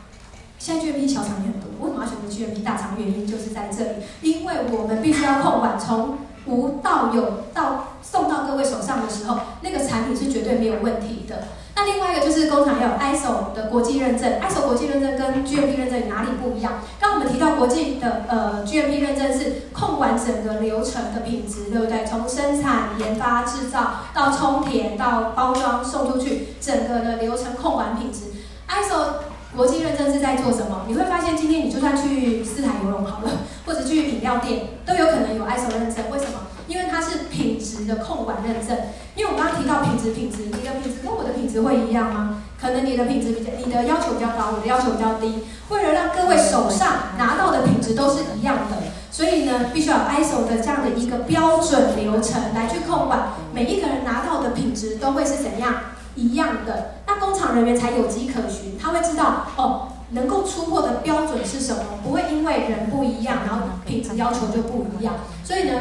现在 GMP 小厂也很多，为什么要选择 GMP 大厂？原因就是在这里，因为我们必须要控管从。无到有到送到各位手上的时候，那个产品是绝对没有问题的。那另外一个就是工厂要有 ISO 的国际认证，ISO 国际认证跟 GMP 认证哪里不一样？刚我们提到国际的呃 GMP 认证是控管整个流程的品质，对不对？从生产、研发、制造到充填到包装送出去，整个的流程控管品质。ISO 国际认证是在做什么？你会发现，今天你就算去四海游龙好了，或者去饮料店，都有可能有 ISO 认证。为什么？因为它是品质的控管认证。因为我刚刚提到品质，品质，你的品质跟我的品质会一样吗？可能你的品质比较，你的要求比较高，我的要求比较低。为了让各位手上拿到的品质都是一样的，所以呢，必须要 ISO 的这样的一个标准流程来去控管，每一个人拿到的品质都会是怎样？一样的，那工厂人员才有迹可循，他会知道哦，能够出货的标准是什么，不会因为人不一样，然后品质要求就不一样。所以呢，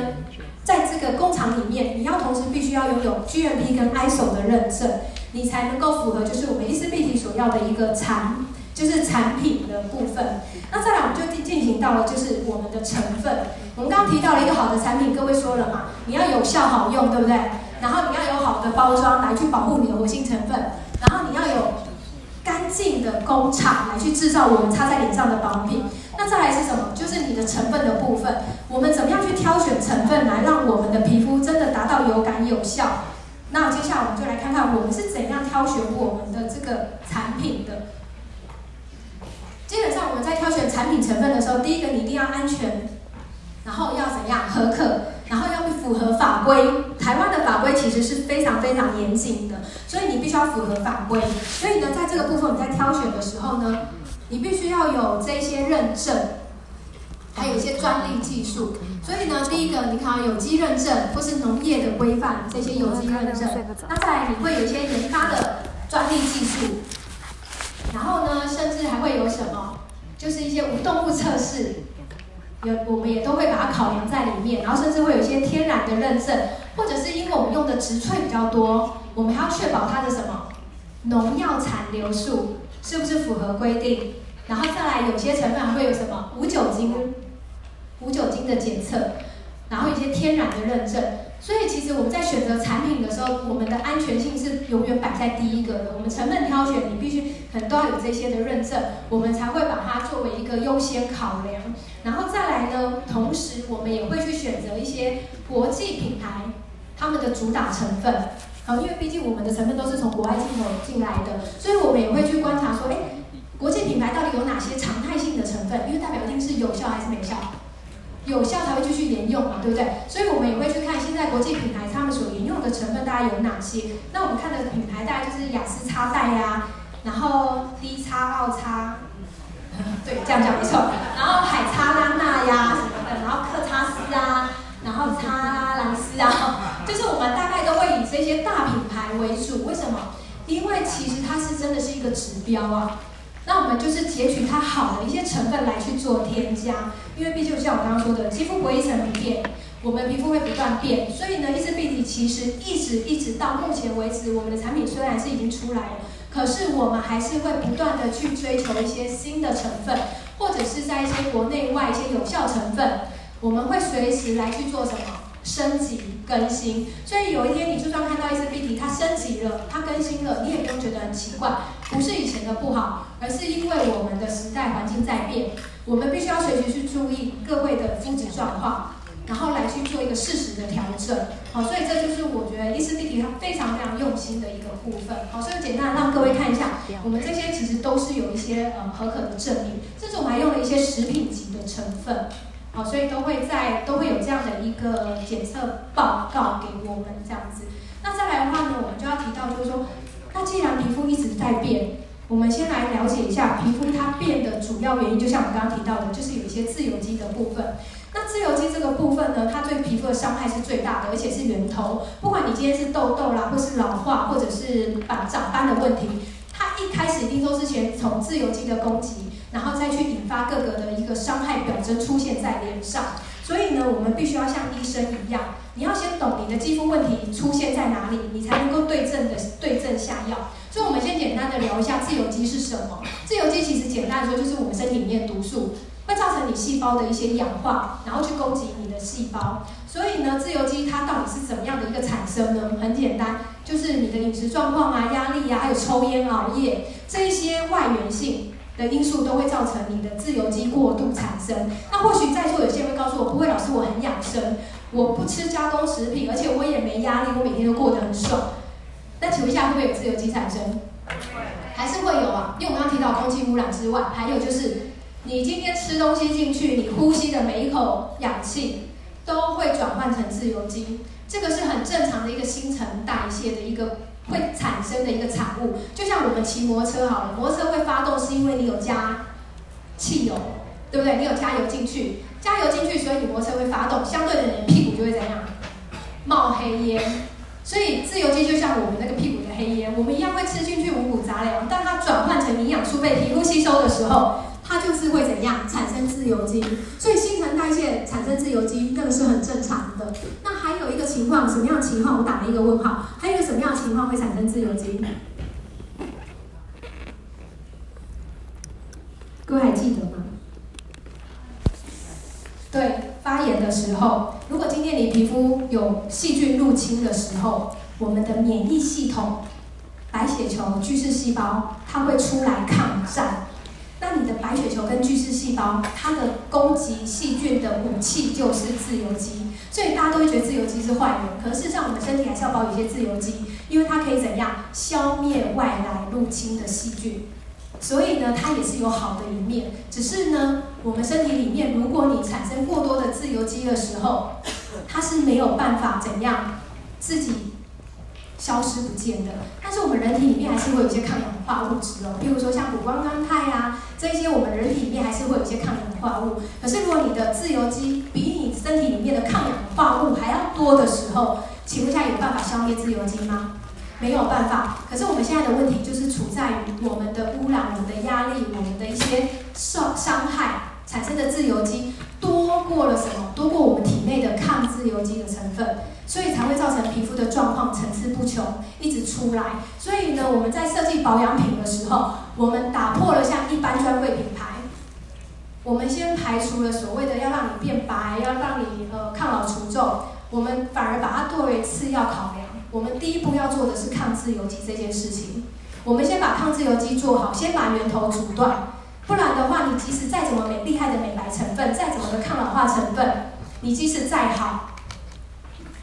在这个工厂里面，你要同时必须要拥有 GMP 跟 ISO 的认证，你才能够符合就是我们伊丝碧媞所要的一个产，就是产品的部分。那再来，我们就进进行到了就是我们的成分。我们刚刚提到了一个好的产品，各位说了嘛，你要有效好用，对不对？然后你要有好的包装来去保护你的活性成分，然后你要有干净的工厂来去制造我们擦在脸上的保品。那再来是什么？就是你的成分的部分，我们怎么样去挑选成分来让我们的皮肤真的达到有感有效？那接下来我们就来看看我们是怎样挑选我们的这个产品的。基本上我们在挑选产品成分的时候，第一个你一定要安全，然后要怎样合格。符合法规，台湾的法规其实是非常非常严谨的，所以你必须要符合法规。所以呢，在这个部分你在挑选的时候呢，你必须要有这些认证，还有一些专利技术。所以呢，第一个你看有机认证或是农业的规范，这些有机认证。那再来你会有一些研发的专利技术。然后呢，甚至还会有什么，就是一些无动物测试，有我们也都会把它考量在里面。然后甚至会有一些天然的认证，或者是因为我们用的植萃比较多，我们还要确保它的什么农药残留数是不是符合规定。然后再来，有些成分会有什么无酒精、无酒精的检测，然后一些天然的认证。所以其实我们在选择产品的时候，我们的安全性是永远摆在第一个的。我们成分挑选，你必须可能都要有这些的认证，我们才会把它作为一个优先考量。然后再来呢，同时我们也会去选择一些国际品牌他们的主打成分。好，因为毕竟我们的成分都是从国外进口进来的，所以我们也会去观察说，哎。国际品牌到底有哪些常态性的成分？因为代表一定是有效还是没效？有效才会继续沿用嘛，对不对？所以我们也会去看现在国际品牌他们所沿用的成分大概有哪些。那我们看的品牌大概就是雅诗擦带呀，然后 D 擦奥擦，对，这样讲没错。然后海擦拉娜呀什么的，然后克擦丝啊，然后擦兰丝啊，就是我们大概都会以这些大品牌为主。为什么？因为其实它是真的是一个指标啊。那我们就是截取它好的一些成分来去做添加，因为毕竟像我刚刚说的，肌肤不会一成不变，我们皮肤会不断变，所以呢，伊丝碧媞其实一直一直到目前为止，我们的产品虽然是已经出来了，可是我们还是会不断的去追求一些新的成分，或者是在一些国内外一些有效成分，我们会随时来去做什么？升级更新，所以有一天你就算看到伊丝碧媞，它升级了，它更新了，你也不用觉得很奇怪，不是以前的不好，而是因为我们的时代环境在变，我们必须要随时去注意各位的肤质状况，然后来去做一个适时的调整。好，所以这就是我觉得伊丝碧媞它非常非常用心的一个部分。好，所以简单让各位看一下，我们这些其实都是有一些呃合可的证明，甚至我们还用了一些食品级的成分。好，所以都会在都会有这样的一个检测报告给我们这样子。那再来的话呢，我们就要提到就是说，那既然皮肤一直在变，我们先来了解一下皮肤它变的主要原因。就像我们刚刚提到的，就是有一些自由基的部分。那自由基这个部分呢，它对皮肤的伤害是最大的，而且是源头。不管你今天是痘痘啦，或是老化，或者是长长斑的问题，它一开始一定都是先从自由基的攻击。然后再去引发各个的一个伤害表征出现在脸上，所以呢，我们必须要像医生一样，你要先懂你的肌肤问题出现在哪里，你才能够对症的对症下药。所以，我们先简单的聊一下自由基是什么。自由基其实简单说，就是我们身体里面毒素会造成你细胞的一些氧化，然后去攻击你的细胞。所以呢，自由基它到底是怎么样的一个产生呢？很简单，就是你的饮食状况啊、压力啊，还有抽烟、熬夜这一些外源性。的因素都会造成你的自由基过度产生。那或许在座有些人会告诉我，不会，老师，我很养生，我不吃加工食品，而且我也没压力，我每天都过得很爽。那请问一下，会不会有自由基产生？还是会有啊？因为我刚刚提到空气污染之外，还有就是你今天吃东西进去，你呼吸的每一口氧气都会转换成自由基，这个是很正常的一个新陈代谢的一个。会产生的一个产物，就像我们骑摩托车好了，摩托车会发动是因为你有加汽油，对不对？你有加油进去，加油进去，所以你摩托车会发动，相对的你屁股就会怎样？冒黑烟。所以自由基就像我们那个屁股的黑烟，我们一样会吃进去五谷杂粮，但它转换成营养素被皮肤吸收的时候。它就是会怎样产生自由基，所以新陈代谢产生自由基，那个是很正常的。那有一个情况，什么样的情况？我打了一个问号。还有一个什么样的情况会产生自由基？各位还记得吗？对，发炎的时候，如果今天你皮肤有细菌入侵的时候，我们的免疫系统、白血球、巨噬细胞，它会出来抗战。那你的白血球跟巨噬细胞，它的攻击细菌的武器就是自由基，所以大家都会觉得自由基是坏人。可是事实上，我们身体还是要保有一些自由基，因为它可以怎样消灭外来入侵的细菌。所以呢，它也是有好的一面。只是呢，我们身体里面，如果你产生过多的自由基的时候，它是没有办法怎样自己。消失不见的，但是我们人体里面还是会有一些抗氧化物质哦，譬如说像谷胱甘肽啊，这些我们人体里面还是会有一些抗氧化物。可是如果你的自由基比你身体里面的抗氧化物还要多的时候，请问一下有办法消灭自由基吗？没有办法。可是我们现在的问题就是处在于我们的污染、我们的压力、我们的一些受伤害产生的自由基多过了什么？多过我们体内的抗自由基的成分，所以才会造成皮肤的状况层出不穷，一直出来。所以呢，我们在设计保养品的时候，我们打破了像一般专柜品牌。我们先排除了所谓的要让你变白，要让你呃抗老除皱，我们反而把它作为次要考量。我们第一步要做的是抗自由基这件事情。我们先把抗自由基做好，先把源头阻断。不然的话，你即使再怎么美厉害的美白成分，再怎么的抗老化成分，你即使再好，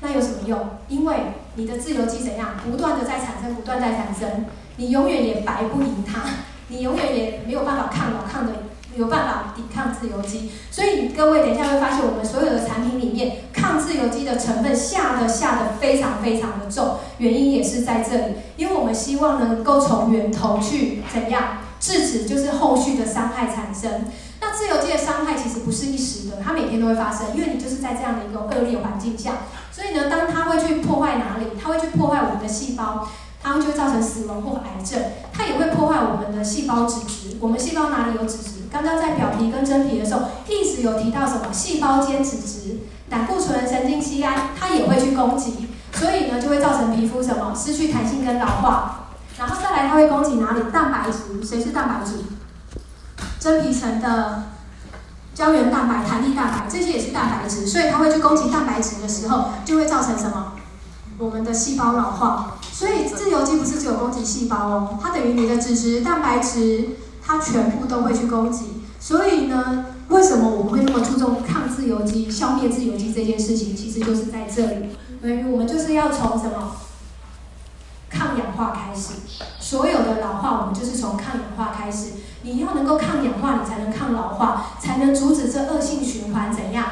那有什么用？因为你的自由基怎样，不断的在产生，不断在产生，你永远也白不赢它，你永远也没有办法抗老抗的。有办法抵抗自由基，所以各位等一下会发现，我们所有的产品里面抗自由基的成分下的下的非常非常的重，原因也是在这里，因为我们希望能够从源头去怎样制止，就是后续的伤害产生。那自由基的伤害其实不是一时的，它每天都会发生，因为你就是在这样的一个恶劣环境下，所以呢，当它会去破坏哪里，它会去破坏我们的细胞。它会就会造成死亡或癌症，它也会破坏我们的细胞脂质。我们细胞哪里有脂质？刚刚在表皮跟真皮的时候，一直有提到什么？细胞间脂质、胆固醇、神经酰胺，它也会去攻击，所以呢，就会造成皮肤什么？失去弹性跟老化。然后再来，它会攻击哪里？蛋白质，谁是蛋白质？真皮层的胶原蛋白、弹力蛋白，这些也是蛋白质，所以它会去攻击蛋白质的时候，就会造成什么？我们的细胞老化。所以自由基不是只有攻击细胞哦，它等于你的脂质、蛋白质，它全部都会去攻击。所以呢，为什么我们会那么注重抗自由基、消灭自由基这件事情？其实就是在这里，等于我们就是要从什么抗氧化开始。所有的老化，我们就是从抗氧化开始。你要能够抗氧化，你才能抗老化，才能阻止这恶性循环怎样？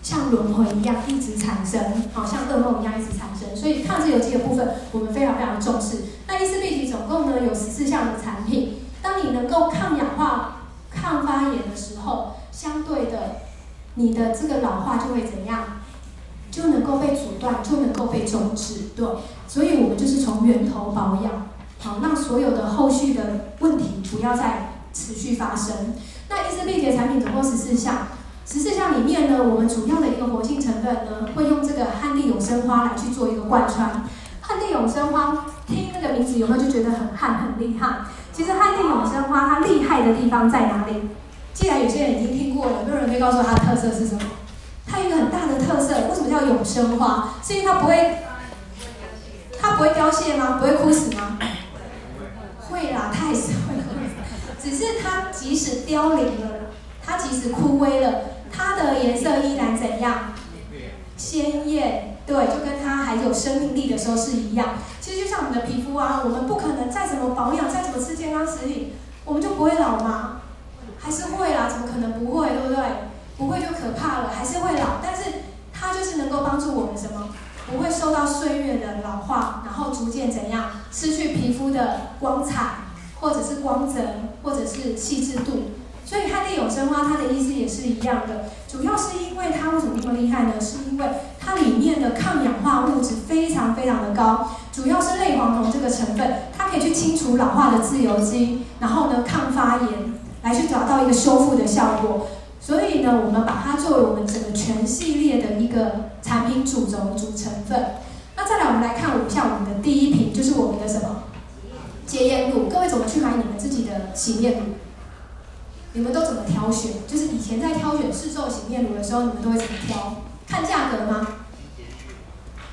像轮回一样一直产生，好像噩梦一样一直产生，所以抗自由基的部分我们非常非常重视。那伊丝碧媞总共呢有十四项的产品，当你能够抗氧化、抗发炎的时候，相对的，你的这个老化就会怎样？就能够被阻断，就能够被终止。对，所以我们就是从源头保养，好，让所有的后续的问题不要再持续发生。那伊丝碧媞的产品总共十四项。十四项里面呢，我们主要的一个活性成分呢，会用这个汉地永生花来去做一个贯穿。汉地永生花，听那个名字有没有就觉得很汉很厉害？其实汉地永生花它厉害的地方在哪里？既然有些人已经听过了，没有人可以告诉我它的特色是什么？它有一个很大的特色，为什么叫永生花？是因为它不会，它不会凋谢吗？不会枯死吗？会啦，它也是会枯死，只是它即使凋零了，它即使枯萎了。它的颜色依然怎样？鲜艳，对，就跟它还有生命力的时候是一样。其实就像我们的皮肤啊，我们不可能再怎么保养，再怎么吃健康食品，我们就不会老吗？还是会啦，怎么可能不会，对不对？不会就可怕了，还是会老。但是它就是能够帮助我们什么？不会受到岁月的老化，然后逐渐怎样？失去皮肤的光彩，或者是光泽，或者是细致度。所以汉地永生花，它的意思也是一样的，主要是因为它为什么这么厉害呢？是因为它里面的抗氧化物质非常非常的高，主要是类黄酮这个成分，它可以去清除老化的自由基，然后呢抗发炎，来去找到一个修复的效果。所以呢，我们把它作为我们整个全系列的一个产品主轴主成分。那再来，我们来看一下我们的第一瓶，就是我们的什么洁颜露。各位怎么去买你们自己的洗面乳？你们都怎么挑选？就是以前在挑选市售洗面乳的时候，你们都会怎么挑？看价格吗？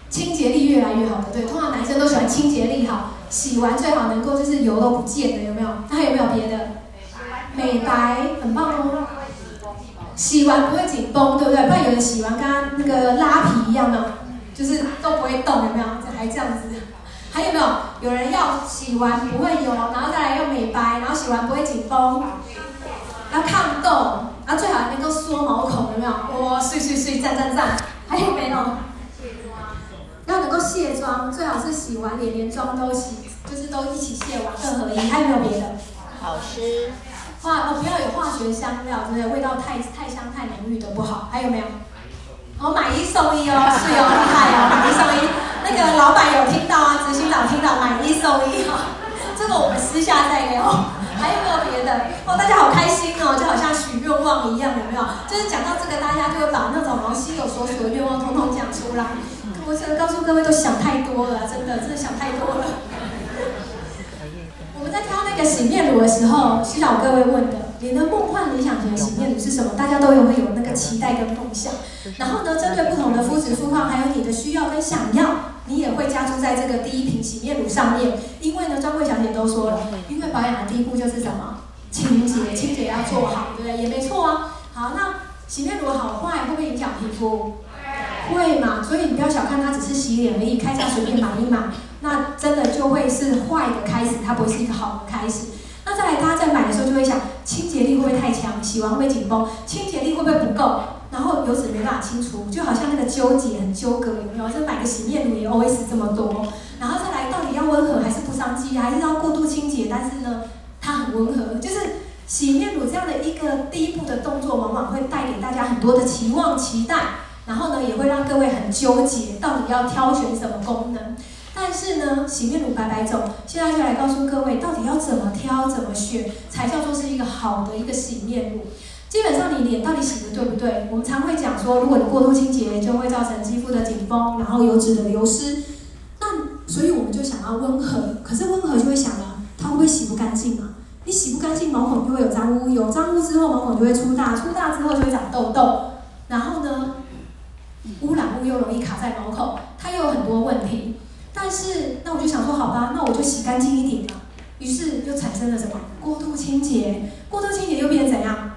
清洁力越来越好的，对，通常男生都喜欢清洁力好，洗完最好能够就是油都不见的，有没有？那还有没有别的？美白很棒哦。洗完不会紧绷，对不对？不然有人洗完跟他那个拉皮一样的，就是都不会动，有没有？还这样子？还有没有？有人要洗完不会油，然后再来用美白，然后洗完不会紧绷。要抗痘，然后最好还能够缩毛孔，有没有？哇，碎碎碎，赞赞赞！还有没有？卸妆。要能够卸妆，最好是洗完脸连妆都洗，就是都一起卸完，更合一。还有没有别的？好吃。化哦，不要有化学香料，真的味道太太香太浓郁的不好。还有没有？哦，买一送一哦，是哦，厉害哦，买一送一。那个老板有听到啊，执行长听到，买一送一哦。这个我们私下再聊。还有没有别的？哦，大家好开心哦，就好像许愿望一样，有没有？就是讲到这个，大家就会把那种心有所属的愿望通通讲出来。我只能告诉各位，都想太多了，真的，真的想太多了。在挑那个洗面乳的时候，洗澡各位问的，你的梦幻理想型的洗面乳是什么？大家都有会有那个期待跟梦想。然后呢，针对不同的肤质肤况，还有你的需要跟想要，你也会加注在这个第一瓶洗面乳上面。因为呢，专柜小姐都说了，因为保养的第一步就是什么？清洁，清洁要做好，对不对？也没错啊。好，那洗面乳好坏会不会影响皮肤？会嘛？所以你不要小看它，只是洗脸而已，开价随便买一买，那真的就会是坏的开始，它不会是一个好的开始。那再来，大家在买的时候就会想，清洁力会不会太强？洗完会紧绷？清洁力会不会不够？然后油脂没办法清除，就好像那个纠结很纠葛，有没有？就买个洗面乳也 OS 这么多，然后再来，到底要温和还是不伤肌？还是要过度清洁？但是呢，它很温和，就是洗面乳这样的一个第一步的动作，往往会带给大家很多的期望、期待。然后呢，也会让各位很纠结，到底要挑选什么功能？但是呢，洗面乳百百种，现在就来告诉各位，到底要怎么挑、怎么选，才叫做是一个好的一个洗面乳。基本上，你脸到底洗的对不对？我们常会讲说，如果你过度清洁，就会造成肌肤的紧绷，然后油脂的流失。那所以我们就想要温和，可是温和就会想了，它会不会洗不干净啊？你洗不干净，毛孔就会有脏污，有脏污之后，毛孔就会粗大，粗大之后就会长痘痘，然后呢？污染物又容易卡在毛孔，它又有很多问题。但是，那我就想说，好吧，那我就洗干净一点了。于是就产生了什么？过度清洁，过度清洁又变成怎样？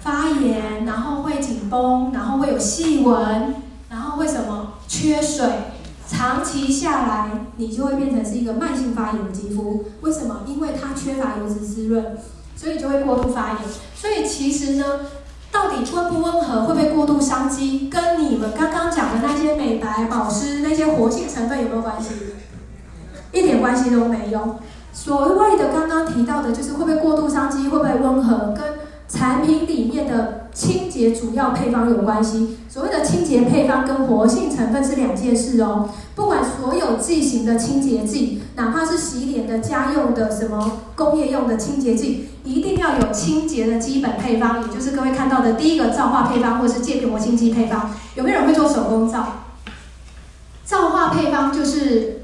发炎，然后会紧绷，然后会有细纹，然后会什么？缺水。长期下来，你就会变成是一个慢性发炎的肌肤。为什么？因为它缺乏油脂滋润，所以就会过度发炎。所以其实呢？到底温不温和，会不会过度伤肌，跟你们刚刚讲的那些美白、保湿那些活性成分有没有关系？一点关系都没有。所谓的刚刚提到的，就是会不会过度伤肌，会不会温和，跟产品里面的清洁主要配方有关系。所谓的清洁配方跟活性成分是两件事哦。不管所有剂型的清洁剂，哪怕是洗脸的、家用的、什么工业用的清洁剂。一定要有清洁的基本配方，也就是各位看到的第一个皂化配方，或是界面活性剂配方。有没有人会做手工皂？皂化配方就是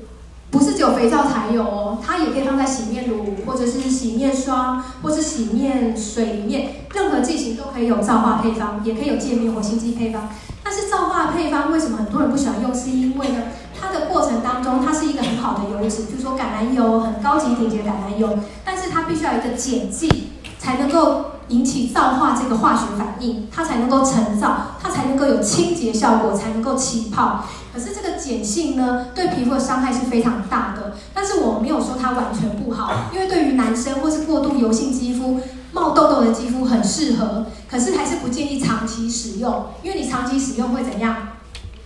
不是只有肥皂才有哦，它也可以放在洗面乳，或者是洗面霜，或是洗面水里面，任何剂型都可以有皂化配方，也可以有界面活性剂配方。但是皂化配方为什么很多人不喜欢用？是因为呢，它的过程当中，它是一个很好的油脂，就是说橄榄油，很高级顶级的橄榄油。但是它必须要有一个碱剂，才能够引起皂化这个化学反应，它才能够成皂，它才能够有清洁效果，才能够起泡。可是这个碱性呢，对皮肤的伤害是非常大的。但是我没有说它完全不好，因为对于男生或是过度油性肌肤、冒痘痘的肌肤很适合。可是还是不建议长期使用，因为你长期使用会怎样？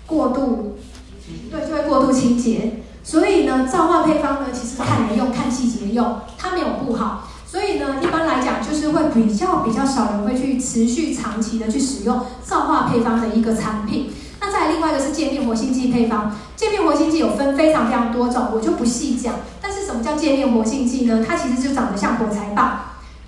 过度。对，就会过度清洁，所以呢，皂化配方呢，其实看人用，看细节用，它没有不好。所以呢，一般来讲，就是会比较比较少人会去持续长期的去使用皂化配方的一个产品。那再另外一个是界面活性剂配方，界面活性剂有分非常非常多种，我就不细讲。但是什么叫界面活性剂呢？它其实就长得像火柴棒，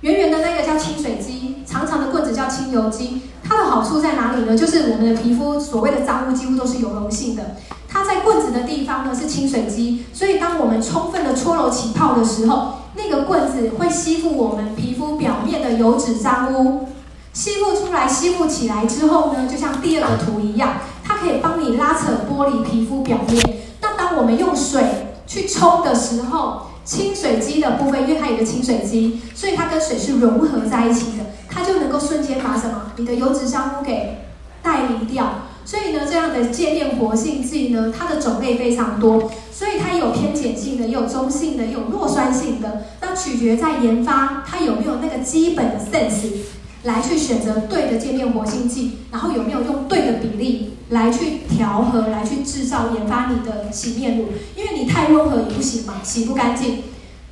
圆圆的那个叫清水机，长长的棍子叫清油机。它的好处在哪里呢？就是我们的皮肤所谓的脏污几乎都是油溶性的。它在棍子的地方呢是清水机，所以当我们充分的搓揉起泡的时候，那个棍子会吸附我们皮肤表面的油脂脏污，吸附出来，吸附起来之后呢，就像第二个图一样，它可以帮你拉扯剥离皮肤表面。那当我们用水去冲的时候，清水机的部分，因为它有个清水机，所以它跟水是融合在一起的，它就能够瞬间把什么你的油脂脏污给带离掉。所以呢，这样的界面活性剂呢，它的种类非常多，所以它有偏碱性的，也有中性的，也有弱酸性的。那取决在研发它有没有那个基本的 sense 来去选择对的界面活性剂，然后有没有用对的比例来去调和，来去制造研发你的洗面乳。因为你太温和也不行嘛，洗不干净；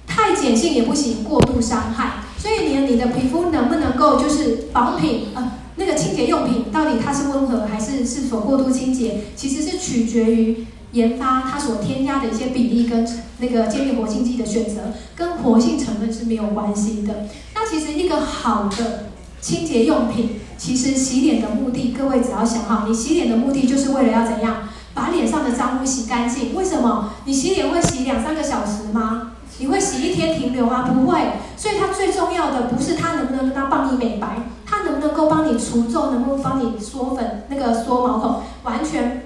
太碱性也不行，过度伤害。所以你你的皮肤能不能够就是保养品啊？呃那个清洁用品到底它是温和还是是否过度清洁，其实是取决于研发它所添加的一些比例跟那个界面活性剂的选择，跟活性成分是没有关系的。那其实一个好的清洁用品，其实洗脸的目的，各位只要想好，你洗脸的目的就是为了要怎样，把脸上的脏污洗干净。为什么？你洗脸会洗两三个小时吗？你会洗一天停留吗？不会。所以它最重要的不是它能不能它帮你美白，它能不能够帮你除皱，能不能帮你缩粉那个缩毛孔，完全。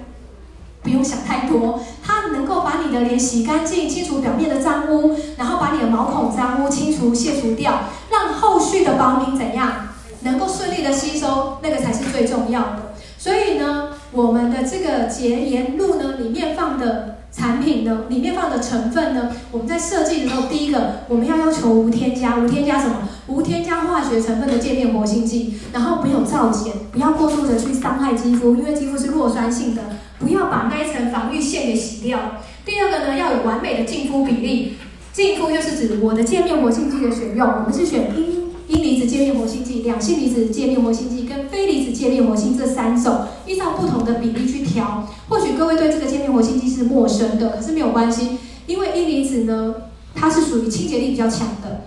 不用想太多，它能够把你的脸洗干净，清除表面的脏污，然后把你的毛孔脏污清除、卸除掉，让后续的保养怎样能够顺利的吸收，那个才是最重要的。所以呢，我们的这个洁颜露呢，里面放的产品的，里面放的成分呢，我们在设计的时候，第一个我们要要求无添加，无添加什么？无添加化学成分的界面活性剂，然后没有皂碱，不要过度的去伤害肌肤，因为肌肤是弱酸性的。不要把那一层防御线给洗掉。第二个呢，要有完美的净肤比例。净肤就是指我的界面活性剂的选用，我们是选阴阴离子界面活性剂、两性离子界面活性剂跟非离子界面活性这三种，依照不同的比例去调。或许各位对这个界面活性剂是陌生的，可是没有关系，因为阴离子呢，它是属于清洁力比较强的。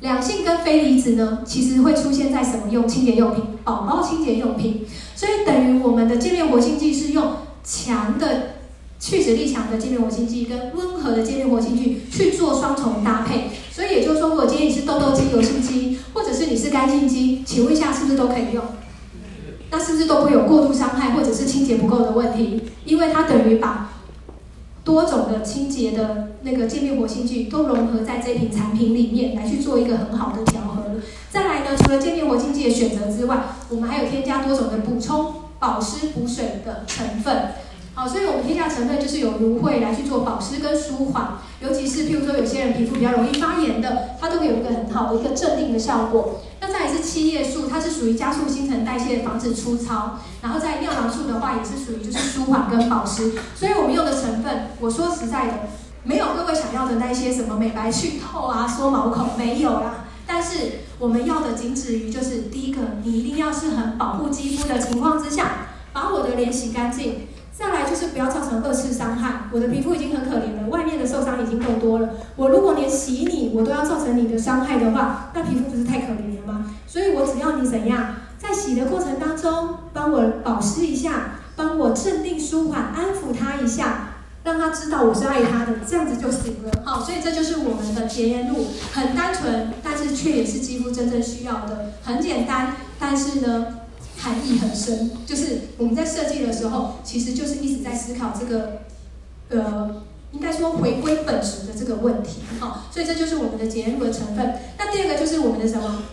两性跟非离子呢，其实会出现在什么用清洁用品？宝宝清洁用品。所以等于我们的界面活性剂是用。强的去脂力强的界面活性剂跟温和的界面活性剂去做双重搭配，所以也就是说，如果今天你是痘痘肌、油性肌，或者是你是干性肌，请问一下是不是都可以用？那是不是都会有过度伤害或者是清洁不够的问题？因为它等于把多种的清洁的那个界面活性剂都融合在这瓶产品里面来去做一个很好的调和。再来呢，除了界面活性剂的选择之外，我们还有添加多种的补充。保湿补水的成分，好，所以我们添加成分就是有芦荟来去做保湿跟舒缓，尤其是譬如说有些人皮肤比较容易发炎的，它都会有一个很好的一个镇定的效果。那再来是七叶树，它是属于加速新陈代谢、防止粗糙。然后在尿囊素的话，也是属于就是舒缓跟保湿。所以我们用的成分，我说实在的，没有各位想要的那些什么美白去透啊、缩毛孔，没有啦。但是我们要的仅止于就是第一个，你一定要是很保护肌肤的情况之下，把我的脸洗干净。再来就是不要造成二次伤害。我的皮肤已经很可怜了，外面的受伤已经够多了。我如果连洗你我都要造成你的伤害的话，那皮肤不是太可怜了吗？所以我只要你怎样，在洗的过程当中帮我保湿一下，帮我镇定舒缓、安抚它一下。让他知道我是爱他的，这样子就行了。好，所以这就是我们的洁颜露，很单纯，但是却也是肌肤真正需要的。很简单，但是呢，含义很深。就是我们在设计的时候，其实就是一直在思考这个，呃，应该说回归本质的这个问题。哦，所以这就是我们的洁颜露的成分。那第二个就是我们的什么？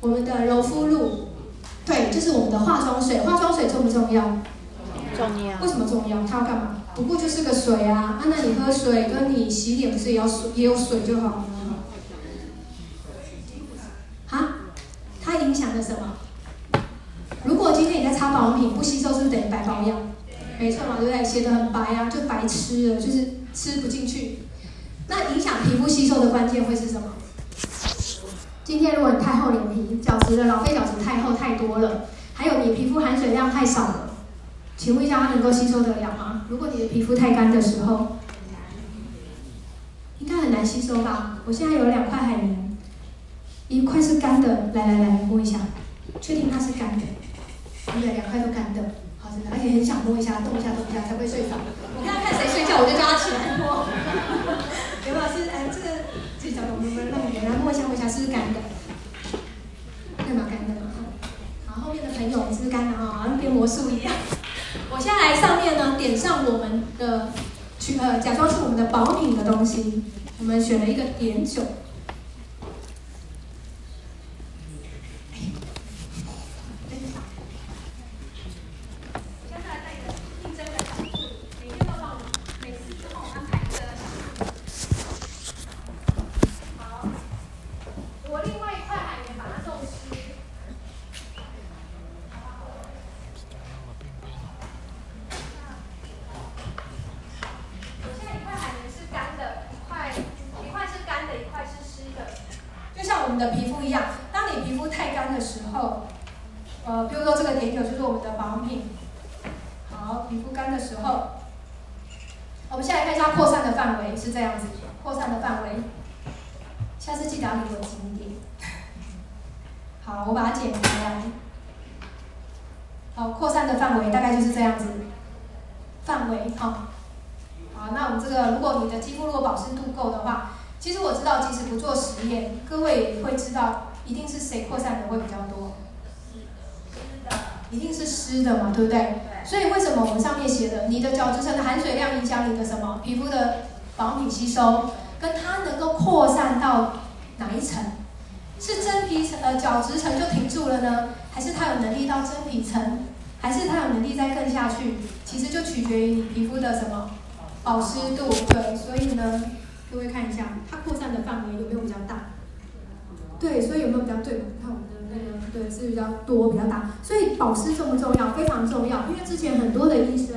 我们的柔肤露，对，就是我们的化妆水。化妆水重不重要？重要。为什么重要？它要干嘛？不过就是个水啊，啊，那你喝水跟你洗脸不是也要水，也有水就好了。哈？它影响了什么？如果今天你在擦保养品不吸收，是不是等于白保养？没错嘛，对不对？写得很白啊，就白吃了，就是吃不进去。那影响皮肤吸收的关键会是什么？今天如果你太厚脸皮，角质的老废角质太厚太多了，还有你皮肤含水量太少了。请问一下，它能够吸收得了吗？如果你的皮肤太干的时候，应该很难吸收吧？我现在有两块海绵，一块是干的，来来来，摸一下，确定它是干的，对不对？两块都干的，好，真的，而且很想摸一下，动一下，动一下，才会睡着。我看看谁睡觉，我就叫他起来摸。刘老师？哎，这个这小狗们们，让我们来摸一下，摸一下，是不是干的？对吗？干的吗？好，后面的朋友，是不是干的啊？好像变魔术一样。我先来上面呢，点上我们的，去呃，假装是我们的保养的东西。我们选了一个碘酒。吸收，跟它能够扩散到哪一层？是真皮层呃角质层就停住了呢？还是它有能力到真皮层？还是它有能力再更下去？其实就取决于你皮肤的什么保湿度。对，所以呢，各位看一下，它扩散的范围有没有比较大？对，所以有没有比较对？看我们的那个，对，是比较多，比较大。所以保湿重不重要？非常重要。因为之前很多的医生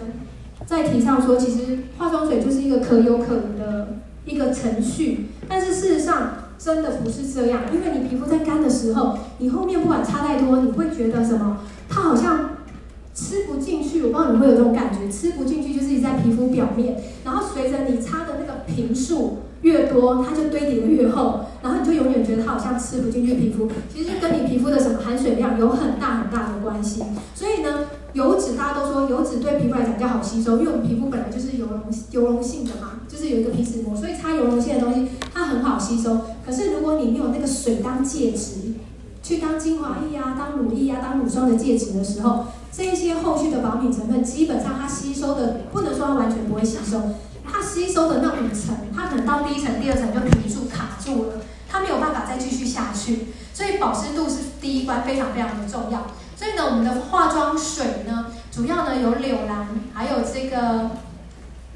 在提倡说，其实化妆水就是一个可有可无一个程序，但是事实上。真的不是这样，因为你皮肤在干的时候，你后面不管擦太多，你会觉得什么？它好像吃不进去。我不知道你会有这种感觉，吃不进去就是你在皮肤表面，然后随着你擦的那个坪数越多，它就堆叠的越厚，然后你就永远觉得它好像吃不进去皮肤。其实跟你皮肤的什么含水量有很大很大的关系。所以呢，油脂大家都说油脂对皮肤来讲比较好吸收，因为我们皮肤本来就是油溶油溶性的嘛，就是有一个皮脂膜，所以擦油溶性的东西它很好吸收。可是如果你没有那个水当介质，去当精华液啊、当乳液啊、当乳霜的介质的时候，这一些后续的保敏成分基本上它吸收的不能说它完全不会吸收，它吸收的那五层，它可能到第一层、第二层就停继续下去。所以保湿度是第一关，非常非常的重要。所以呢，我们的化妆水呢，主要呢有柳兰，还有这个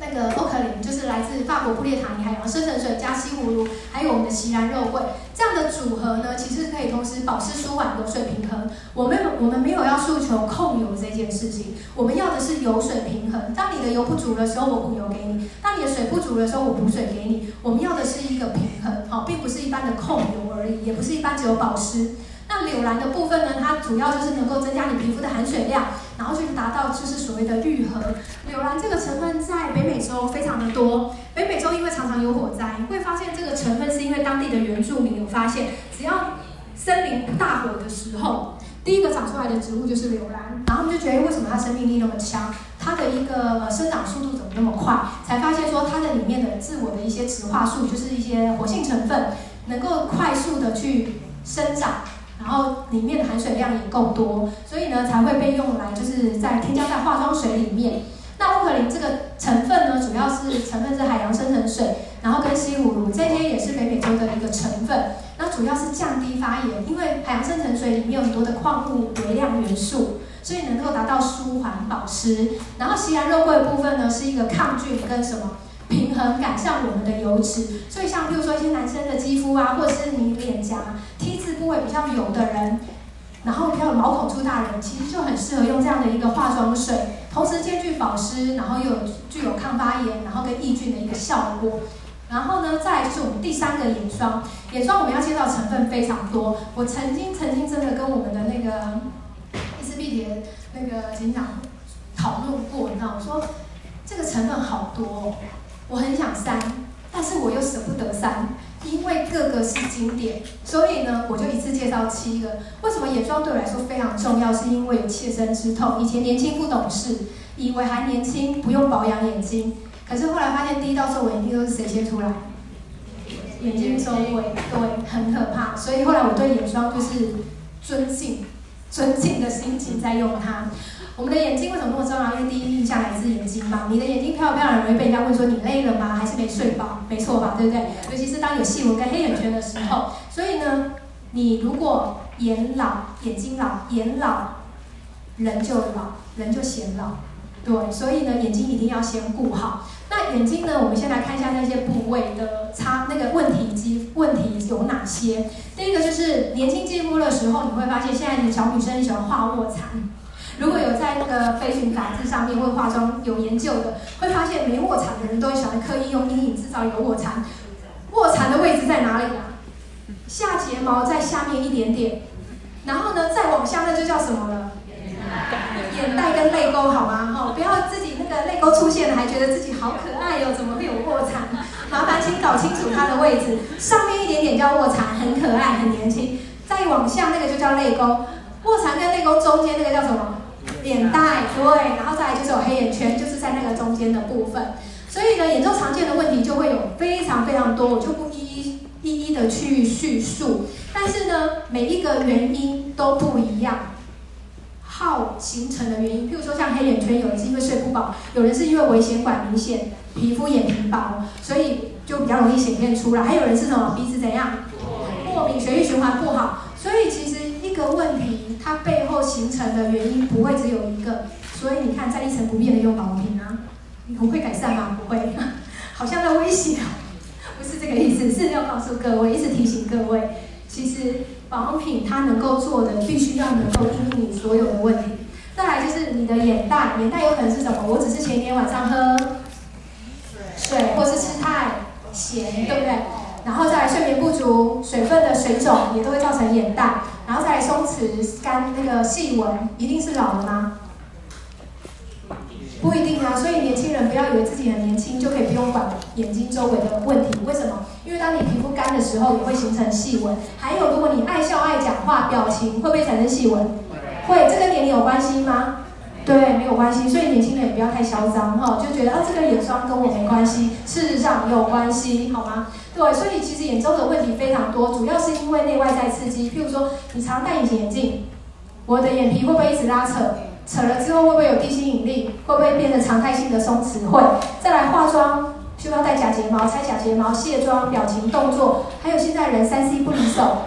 那个欧克林，就是来自法国布列塔尼海洋深层水加西葫芦，还有我们的奇兰肉桂，这样的组合呢，其实可以同时保湿舒缓、油水平衡。我们我们没有要诉求控油这件事情，我们要的是油水平衡。当你的油不足的时候，我补油给你；当你的水不足的时候，我补水给你。我们要的是一个平衡，好，并不是一般的控油而已，也不是一般只有保湿。那柳兰的部分呢，它主要就是能够增加你皮肤的含水量，然后去达到就是所谓的愈合。柳兰这个成分在北美洲非常的多，北美洲因为常常有火灾，你会发现这个成分是因为当地的原住民有发现，只要森林大火的时候，第一个长出来的植物就是柳兰，然后我们就觉得为什么它生命力那么强，它的一个生长速度怎么那么快，才发现说它的里面的自我的一些植化素，就是一些活性成分，能够快速的去生长。然后里面的含水量也够多，所以呢才会被用来就是在添加在化妆水里面。那欧克林这个成分呢，主要是成分是海洋深层水，然后跟西葫芦这些也是北美洲的一个成分。那主要是降低发炎，因为海洋深层水里面有很多的矿物微量元素，所以能够达到舒缓保湿。然后锡兰肉桂的部分呢，是一个抗菌跟什么？平衡改善我们的油脂，所以像比如说一些男生的肌肤啊，或者是你脸颊部位比较油的人，然后比较毛孔粗大人，其实就很适合用这样的一个化妆水，同时兼具保湿，然后又有具有抗发炎，然后跟抑菌的一个效果。然后呢，再就是我们第三个眼霜，眼霜我们要介绍成分非常多，我曾经曾经真的跟我们的那个伊丝碧媞那个警长讨论过，你知道，我说这个成分好多。我很想删，但是我又舍不得删，因为各个是经典，所以呢，我就一次介绍七个。为什么眼霜对我来说非常重要？是因为有切身之痛。以前年轻不懂事，以为还年轻不用保养眼睛，可是后来发现第一道皱纹眼睛都是谁先出来？眼睛周围，对，很可怕。所以后来我对眼霜就是尊敬、尊敬的心情在用它。我们的眼睛为什么那么重要？因为第一印象来自眼睛嘛。你的眼睛漂不漂亮，容易被人家问说你累了吗？还是没睡饱？没错吧？对不对？尤其是当有细纹跟黑眼圈的时候。所以呢，你如果眼老，眼睛老，眼老，人就老，人就显老。对，所以呢，眼睛一定要先顾好。那眼睛呢，我们先来看一下那些部位的差那个问题肌问题有哪些。第一个就是年轻肌肤的时候，你会发现现在的小女生喜欢画卧蚕。如果有在那个飞行杂志上面会化妆有研究的，会发现没卧蚕的人都喜欢刻意用阴影制造有卧蚕。卧蚕的位置在哪里啊？下睫毛在下面一点点，然后呢再往下那就叫什么了？眼袋跟泪沟好吗？哈，不要自己那个泪沟出现了，还觉得自己好可爱哟、哦，怎么会有卧蚕？麻烦请搞清楚它的位置，上面一点点叫卧蚕，很可爱，很年轻。再往下那个就叫泪沟，卧蚕跟泪沟中间那个叫什么？眼袋，对。然后再来就是有黑眼圈，就是在那个中间的部分。所以呢，眼周常见的问题就会有非常非常多，我就不一一一一的去叙述。但是呢，每一个原因都不一样。好形成的原因，譬如说像黑眼圈，有人是因为睡不饱，有人是因为微血管明显，皮肤眼皮薄，所以就比较容易显现出来。还有人是什么鼻子怎样，过敏，血液循环不好。所以其实一个问题，它背后形成的原因不会只有一个。所以你看，在一成不变的用保品啊，你会改善吗？不会，好像在威胁，不是这个意思，是要告诉各位，一直提醒各位，其实。保养品它能够做的，必须要能够应付你所有的问题。再来就是你的眼袋，眼袋有可能是什么？我只是前一天晚上喝水，或是吃太咸，对不对？然后再来睡眠不足，水分的水肿也都会造成眼袋。然后再来松弛、干那个细纹，一定是老了吗？不一定啊，所以年轻人不要以为自己很年轻就可以不用管眼睛周围的问题。为什么？因为当你皮肤干的时候，也会形成细纹。还有，如果你爱笑爱讲话，表情会不会产生细纹？会，这跟年龄有关系吗？对，没有关系。所以年轻人也不要太嚣张哈，就觉得啊，这个眼霜跟我没关系。事实上有关系，好吗？对，所以其实眼周的问题非常多，主要是因为内外在刺激。譬如说，你常戴隐形眼镜，我的眼皮会不会一直拉扯？扯了之后会不会有地心引力？会不会变得常态性的松弛？会。再来化妆，需要戴假睫毛、拆假睫毛、卸妆、表情动作，还有现在人三 C 不离手，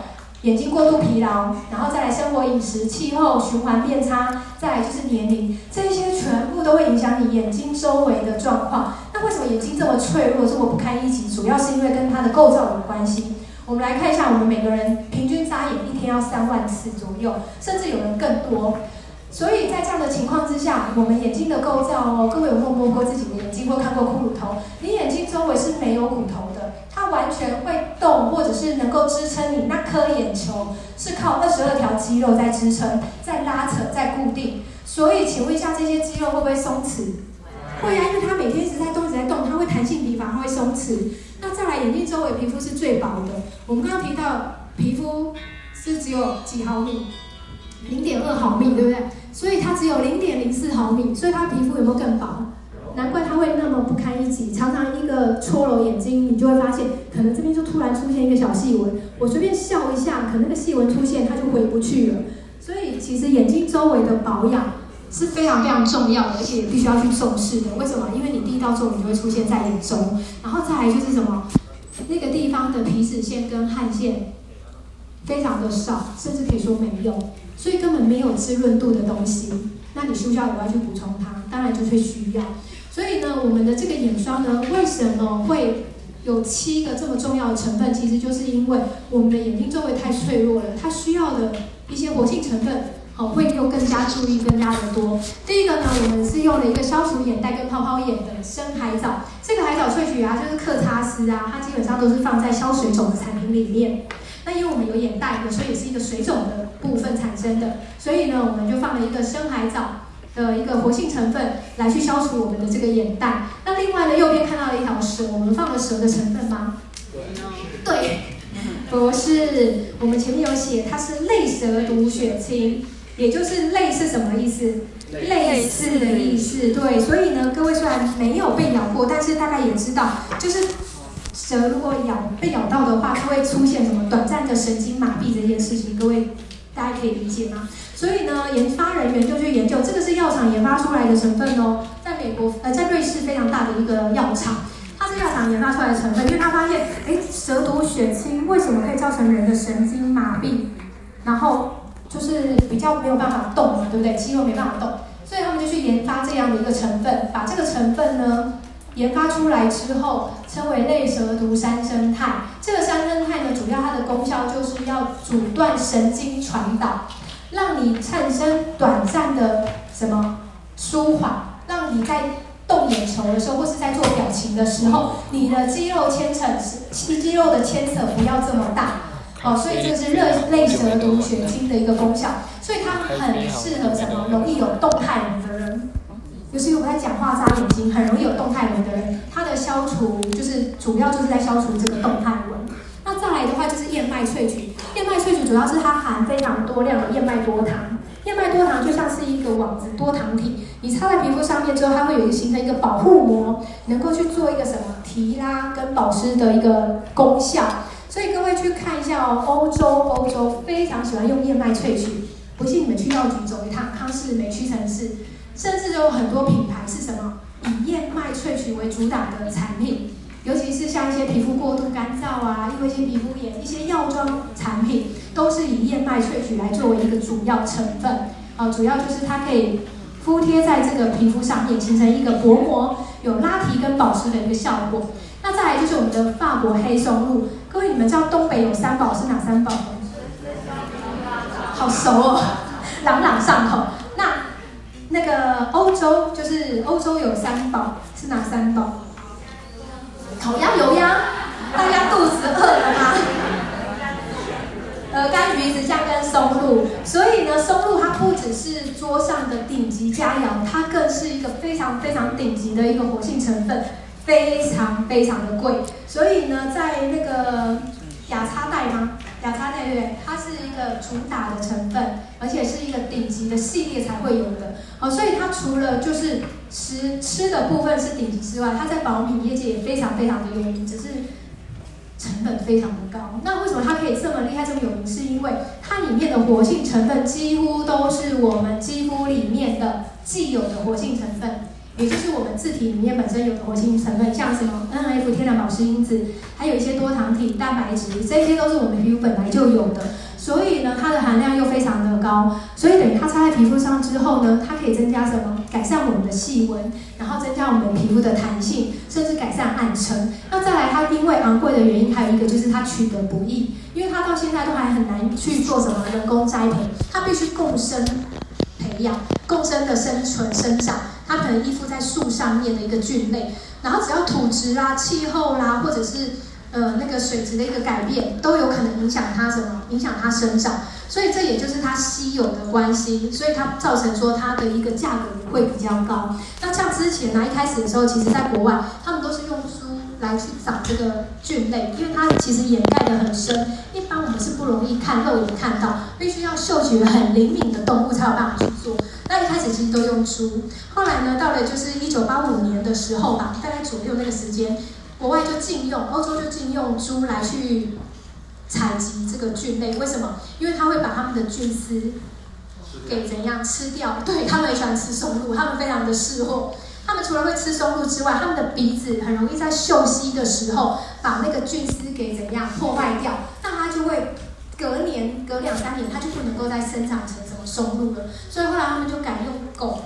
眼睛过度疲劳，然后再来生活饮食、气候循环变差，再来就是年龄，这些全部都会影响你眼睛周围的状况。那为什么眼睛这么脆弱、这么不堪一击？主要是因为跟它的构造有关系。我们来看一下，我们每个人平均眨眼一天要三万次左右，甚至有人更多。所以在这样的情况之下，我们眼睛的构造哦，各位有没有摸过自己的眼睛或看过骷髅头？你眼睛周围是没有骨头，它完全会动，或者是能够支撑你那颗眼球，是靠二十二条肌肉在支撑、在拉扯、在固定。所以，请问一下，这些肌肉会不会松弛？会啊，因为它每天一直在动，一直在动，它会弹性疲乏，它会松弛。那再来，眼睛周围皮肤是最薄的。我们刚刚提到，皮肤是只有几毫米？零点二毫米，对不对？所以它只有零点零四毫米，所以它皮肤有没有更薄？难怪它会那么不堪一击。常常一个搓揉眼睛，你就会发现，可能这边就突然出现一个小细纹。我随便笑一下，可那个细纹出现，它就回不去了。所以其实眼睛周围的保养是非常非常重要的，而且也必须要去重视的。为什么？因为你第一道皱，你就会出现在眼中。然后再来就是什么？那个地方的皮脂腺跟汗腺非常的少，甚至可以说没有。所以根本没有滋润度的东西，那你需不需要额外去补充它？当然就是需要。所以呢，我们的这个眼霜呢，为什么会有七个这么重要的成分？其实就是因为我们的眼睛周围太脆弱了，它需要的一些活性成分，好，会又更加注意更加的多。第一个呢，我们是用了一个消除眼袋跟泡泡眼的深海藻，这个海藻萃取啊，就是克擦丝啊，它基本上都是放在消水肿的产品里面。那因为我们有眼袋，所以也是一个水肿的部分产生的，所以呢，我们就放了一个深海藻的一个活性成分来去消除我们的这个眼袋。那另外呢，右边看到了一条蛇，我们放了蛇的成分吗？对，不是，我们前面有写它是类蛇毒血清，也就是类是什么意思？类似的意思。对，所以呢，各位虽然没有被咬过，但是大概也知道，就是。蛇如果咬被咬到的话，它会出现什么短暂的神经麻痹这件事情，各位大家可以理解吗？所以呢，研发人员就去研究，这个是药厂研发出来的成分哦，在美国呃，在瑞士非常大的一个药厂，它是药厂研发出来的成分，因为他发现，哎，蛇毒血清为什么可以造成人的神经麻痹，然后就是比较没有办法动嘛，对不对？肌肉没办法动，所以他们就去研发这样的一个成分，把这个成分呢。研发出来之后，称为类蛇毒三生肽。这个三生肽呢，主要它的功效就是要阻断神经传导，让你产生短暂的什么舒缓，让你在动眼球的时候，或是在做表情的时候，你的肌肉牵扯是肌肉的牵扯不要这么大。哦，所以这是热类蛇毒血清的一个功效，所以它很适合什么容易有动态纹的人。尤其我们在讲话眨眼睛，很容易有动态纹的人，它的消除就是主要就是在消除这个动态纹。那再来的话就是燕麦萃取，燕麦萃取主要是它含非常多量的燕麦多糖。燕麦多糖就像是一个网子多糖体，你擦在皮肤上面之后，它会有一个形成一个保护膜，能够去做一个什么提拉跟保湿的一个功效。所以各位去看一下哦，欧洲欧洲非常喜欢用燕麦萃取。不信你们去药局走一趟，康氏美屈臣氏，甚至有很多品牌是什么以燕麦萃取为主打的产品。尤其是像一些皮肤过度干燥啊，因为一些皮肤炎，一些药妆产品都是以燕麦萃取来作为一个主要成分。啊，主要就是它可以敷贴在这个皮肤上面，形成一个薄膜，有拉提跟保湿的一个效果。那再来就是我们的法国黑松露，各位你们知道东北有三宝是哪三宝吗？好熟哦，朗朗上口。那那个欧洲就是欧洲有三宝是哪三宝？烤鸭、油鸭，大家肚子饿了吗？鹅肝、鱼子酱跟松露，所以呢，松露它不只是桌上的顶级佳肴，它更是一个非常非常顶级的一个活性成分，非常非常的贵。所以呢，在那个雅差代吗？亚差代对不对？它是一个主打的成分，而且是一个顶级的系列才会有的。好，所以它除了就是。吃吃的部分是顶级之外，它在保养品业界也非常非常的有名，只是成本非常的高。那为什么它可以这么厉害、这么有名？是因为它里面的活性成分几乎都是我们肌肤里面的既有的活性成分，也就是我们自体里面本身有活性成分，像什么 NF 天然保湿因子，还有一些多糖体、蛋白质，这些都是我们皮肤本来就有的。所以呢，它的含量又非常的高，所以等于它擦在皮肤上之后呢，它可以增加什么？改善我们的细纹，然后增加我们皮肤的弹性，甚至改善暗沉。那再来，它因为昂贵的原因，还有一个就是它取得不易，因为它到现在都还很难去做什么人工栽培，它必须共生培养、共生的生存生长。它可能依附在树上面的一个菌类，然后只要土质啦、气候啦，或者是呃那个水质的一个改变，都有可能影响它什么？影响它生长。所以这也就是它稀有的关系，所以它造成说它的一个价格会比较高。那像之前呢，一开始的时候，其实在国外，他们都是用书来去找这个菌类，因为它其实掩盖的很深，一般我们是不容易看肉眼看到，必须要嗅觉很灵敏的动物才有办法去做。那一开始其实都用猪，后来呢，到了就是一九八五年的时候吧，大概左右那个时间，国外就禁用，欧洲就禁用猪来去。采集这个菌类，为什么？因为它会把它们的菌丝给怎样吃掉？对，他们很喜欢吃松露，他们非常的嗜货。他们除了会吃松露之外，他们的鼻子很容易在嗅吸的时候把那个菌丝给怎样破坏掉，那它就会隔年、隔两三年，它就不能够再生长成松露了。所以后来他们就改用狗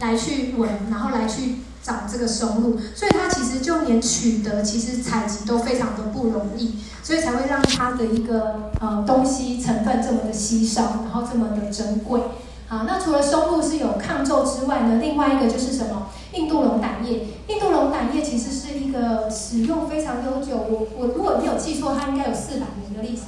来去闻，然后来去。找这个松露，所以它其实就连取得，其实采集都非常的不容易，所以才会让它的一个呃东西成分这么的稀少，然后这么的珍贵。好，那除了松露是有抗皱之外呢，另外一个就是什么？印度龙胆叶。印度龙胆叶其实是一个使用非常悠久，我我如果没有记错，它应该有四百年的历史。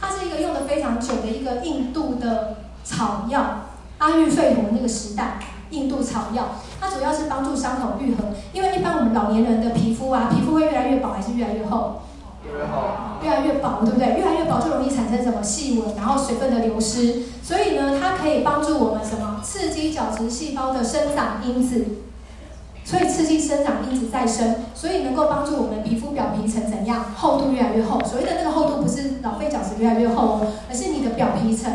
它是一个用的非常久的一个印度的草药，阿育吠陀那个时代。印度草药，它主要是帮助伤口愈合。因为一般我们老年人的皮肤啊，皮肤会越来越薄还是越来越厚？越来越厚。越来越薄，对不对？越来越薄就容易产生什么细纹，然后水分的流失。所以呢，它可以帮助我们什么？刺激角质细胞的生长因子。所以刺激生长因子再生，所以能够帮助我们皮肤表皮层怎样？厚度越来越厚。所谓的那个厚度不是老废角质越来越厚哦，而是你的表皮层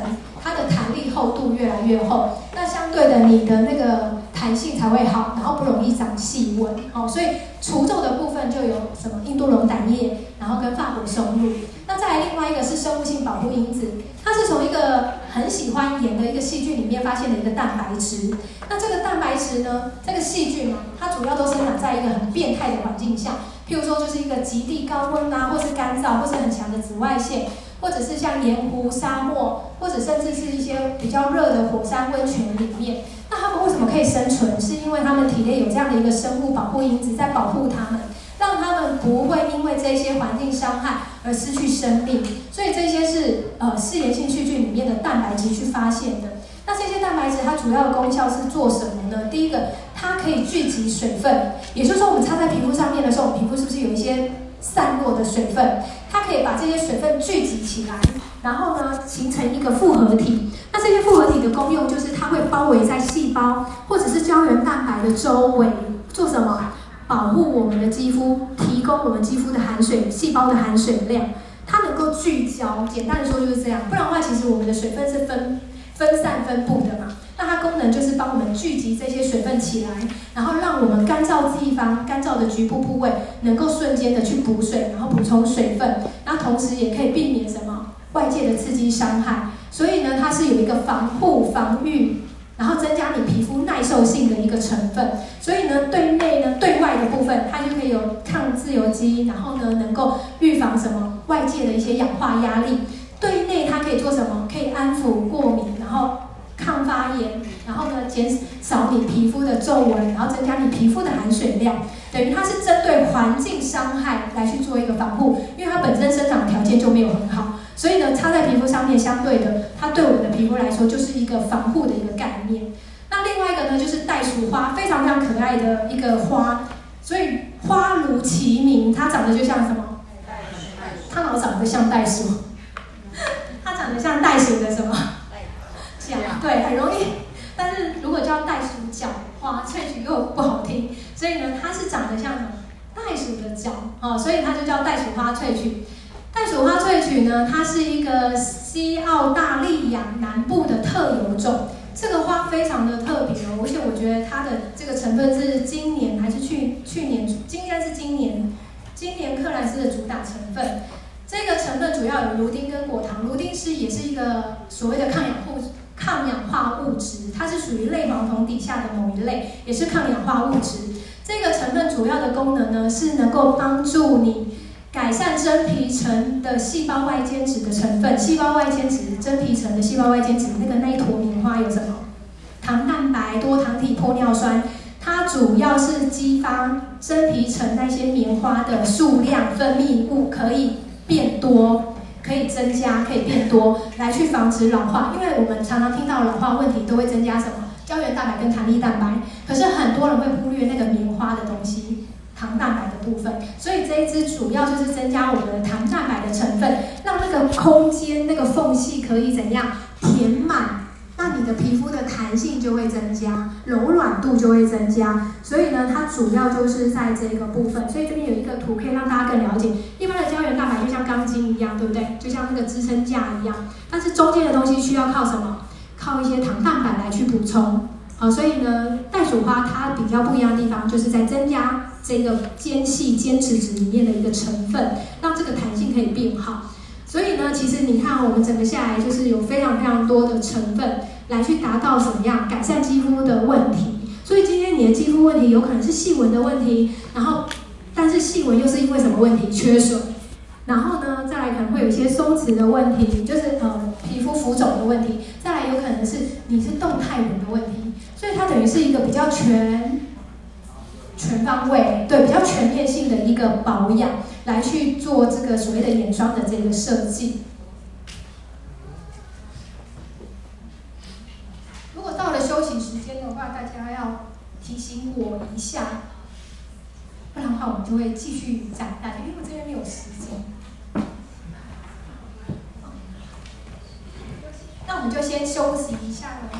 越来越厚。那相对的，你的那个弹性才会好，然后不容易长细纹。好，所以除皱的部分就有什么印度龙胆叶，然后跟法国松露。那再来另外一个是生物性保护因子，它是从一个很喜欢盐的一个细菌里面发现的一个蛋白质。那这个蛋白质呢，这个细菌呢，它主要都生长在一个很变态的环境下，譬如说就是一个极地高温啊，或是干燥，或是很强的紫外线，或者是像盐湖、沙漠，或者甚至是一些比较热的火山温泉里面。那它们为什么可以生存？是因为它们体内有这样的一个生物保护因子在保护它们。让他们不会因为这些环境伤害而失去生命，所以这些是呃嗜盐性细菌里面的蛋白质去发现的。那那这些蛋白质它主要的功效是做什么呢？第一个，它可以聚集水分，也就是说，我们擦在皮肤上面的时候，我们皮肤是不是有一些散落的水分？它可以把这些水分聚集起来，然后呢，形成一个复合体。那这些复合体的功用就是它会包围在细胞或者是胶原蛋白的周围，做什么？保护我们的肌肤，提供我们肌肤的含水细胞的含水量，它能够聚焦。简单的说就是这样，不然的话，其实我们的水分是分分散分布的嘛。那它功能就是帮我们聚集这些水分起来，然后让我们干燥地方、干燥的局部部位能够瞬间的去补水，然后补充水分。那同时也可以避免什么外界的刺激伤害。所以呢，它是有一个防护、防御。然后增加你皮肤耐受性的一个成分，所以呢，对内呢，对外的部分，它就可以有抗自由基，然后呢，能够预防什么外界的一些氧化压力。对内它可以做什么？可以安抚过敏，然后抗发炎，然后呢，减少你皮肤的皱纹，然后增加你皮肤的含水量。等于它是针对环境伤害来去做一个防护，因为它本身生长条件就没有很好。所以呢，擦在皮肤上面，相对的，它对我们的皮肤来说就是一个防护的一个概念。那另外一个呢，就是袋鼠花，非常非常可爱的一个花。所以花如其名，它长得就像什么？它老长得像袋鼠。它长得像袋鼠的什么？脚。对，很容易。但是如果叫袋鼠脚花萃取又不好听，所以呢，它是长得像？袋鼠的脚。哦，所以它就叫袋鼠花萃取。袋鼠花萃取呢，它是一个西澳大利亚南部的特有种。这个花非常的特别哦，而且我觉得它的这个成分是今年还是去去年？应该是今年，今年克莱斯的主打成分。这个成分主要有芦丁跟果糖，芦丁是也是一个所谓的抗氧物抗氧化物质，它是属于类黄酮底下的某一类，也是抗氧化物质。这个成分主要的功能呢，是能够帮助你。改善真皮层的细胞外间质的成分，细胞外间质，真皮层的细胞外间质，那个那一坨棉花有什么？糖蛋白、多糖体、玻尿酸，它主要是激发真皮层那些棉花的数量分泌物可以变多，可以增加，可以变多，来去防止老化。因为我们常常听到老化问题都会增加什么？胶原蛋白跟弹力蛋白，可是很多人会忽略那个棉花的东西。糖蛋白的部分，所以这一支主要就是增加我们的糖蛋白的成分，让那个空间那个缝隙可以怎样填满，那你的皮肤的弹性就会增加，柔软度就会增加。所以呢，它主要就是在这个部分。所以这边有一个图可以让大家更了解，一般的胶原蛋白就像钢筋一样，对不对？就像那个支撑架一样，但是中间的东西需要靠什么？靠一些糖蛋白来去补充。好，所以呢，袋鼠花它比较不一样的地方，就是在增加这个间隙间质质里面的一个成分，让这个弹性可以变好。所以呢，其实你看，我们整个下来就是有非常非常多的成分来去达到什么样改善肌肤的问题。所以今天你的肌肤问题有可能是细纹的问题，然后但是细纹又是因为什么问题？缺水。然后呢，再来可能会有一些松弛的问题，就是呃皮肤浮肿的问题。再来有可能是你是动态纹的问题。所以它等于是一个比较全全方位，对，比较全面性的一个保养，来去做这个所谓的眼霜的这个设计。如果到了休息时间的话，大家要提醒我一下，不然的话我们就会继续展开，因为我这边没有时间。那我们就先休息一下了。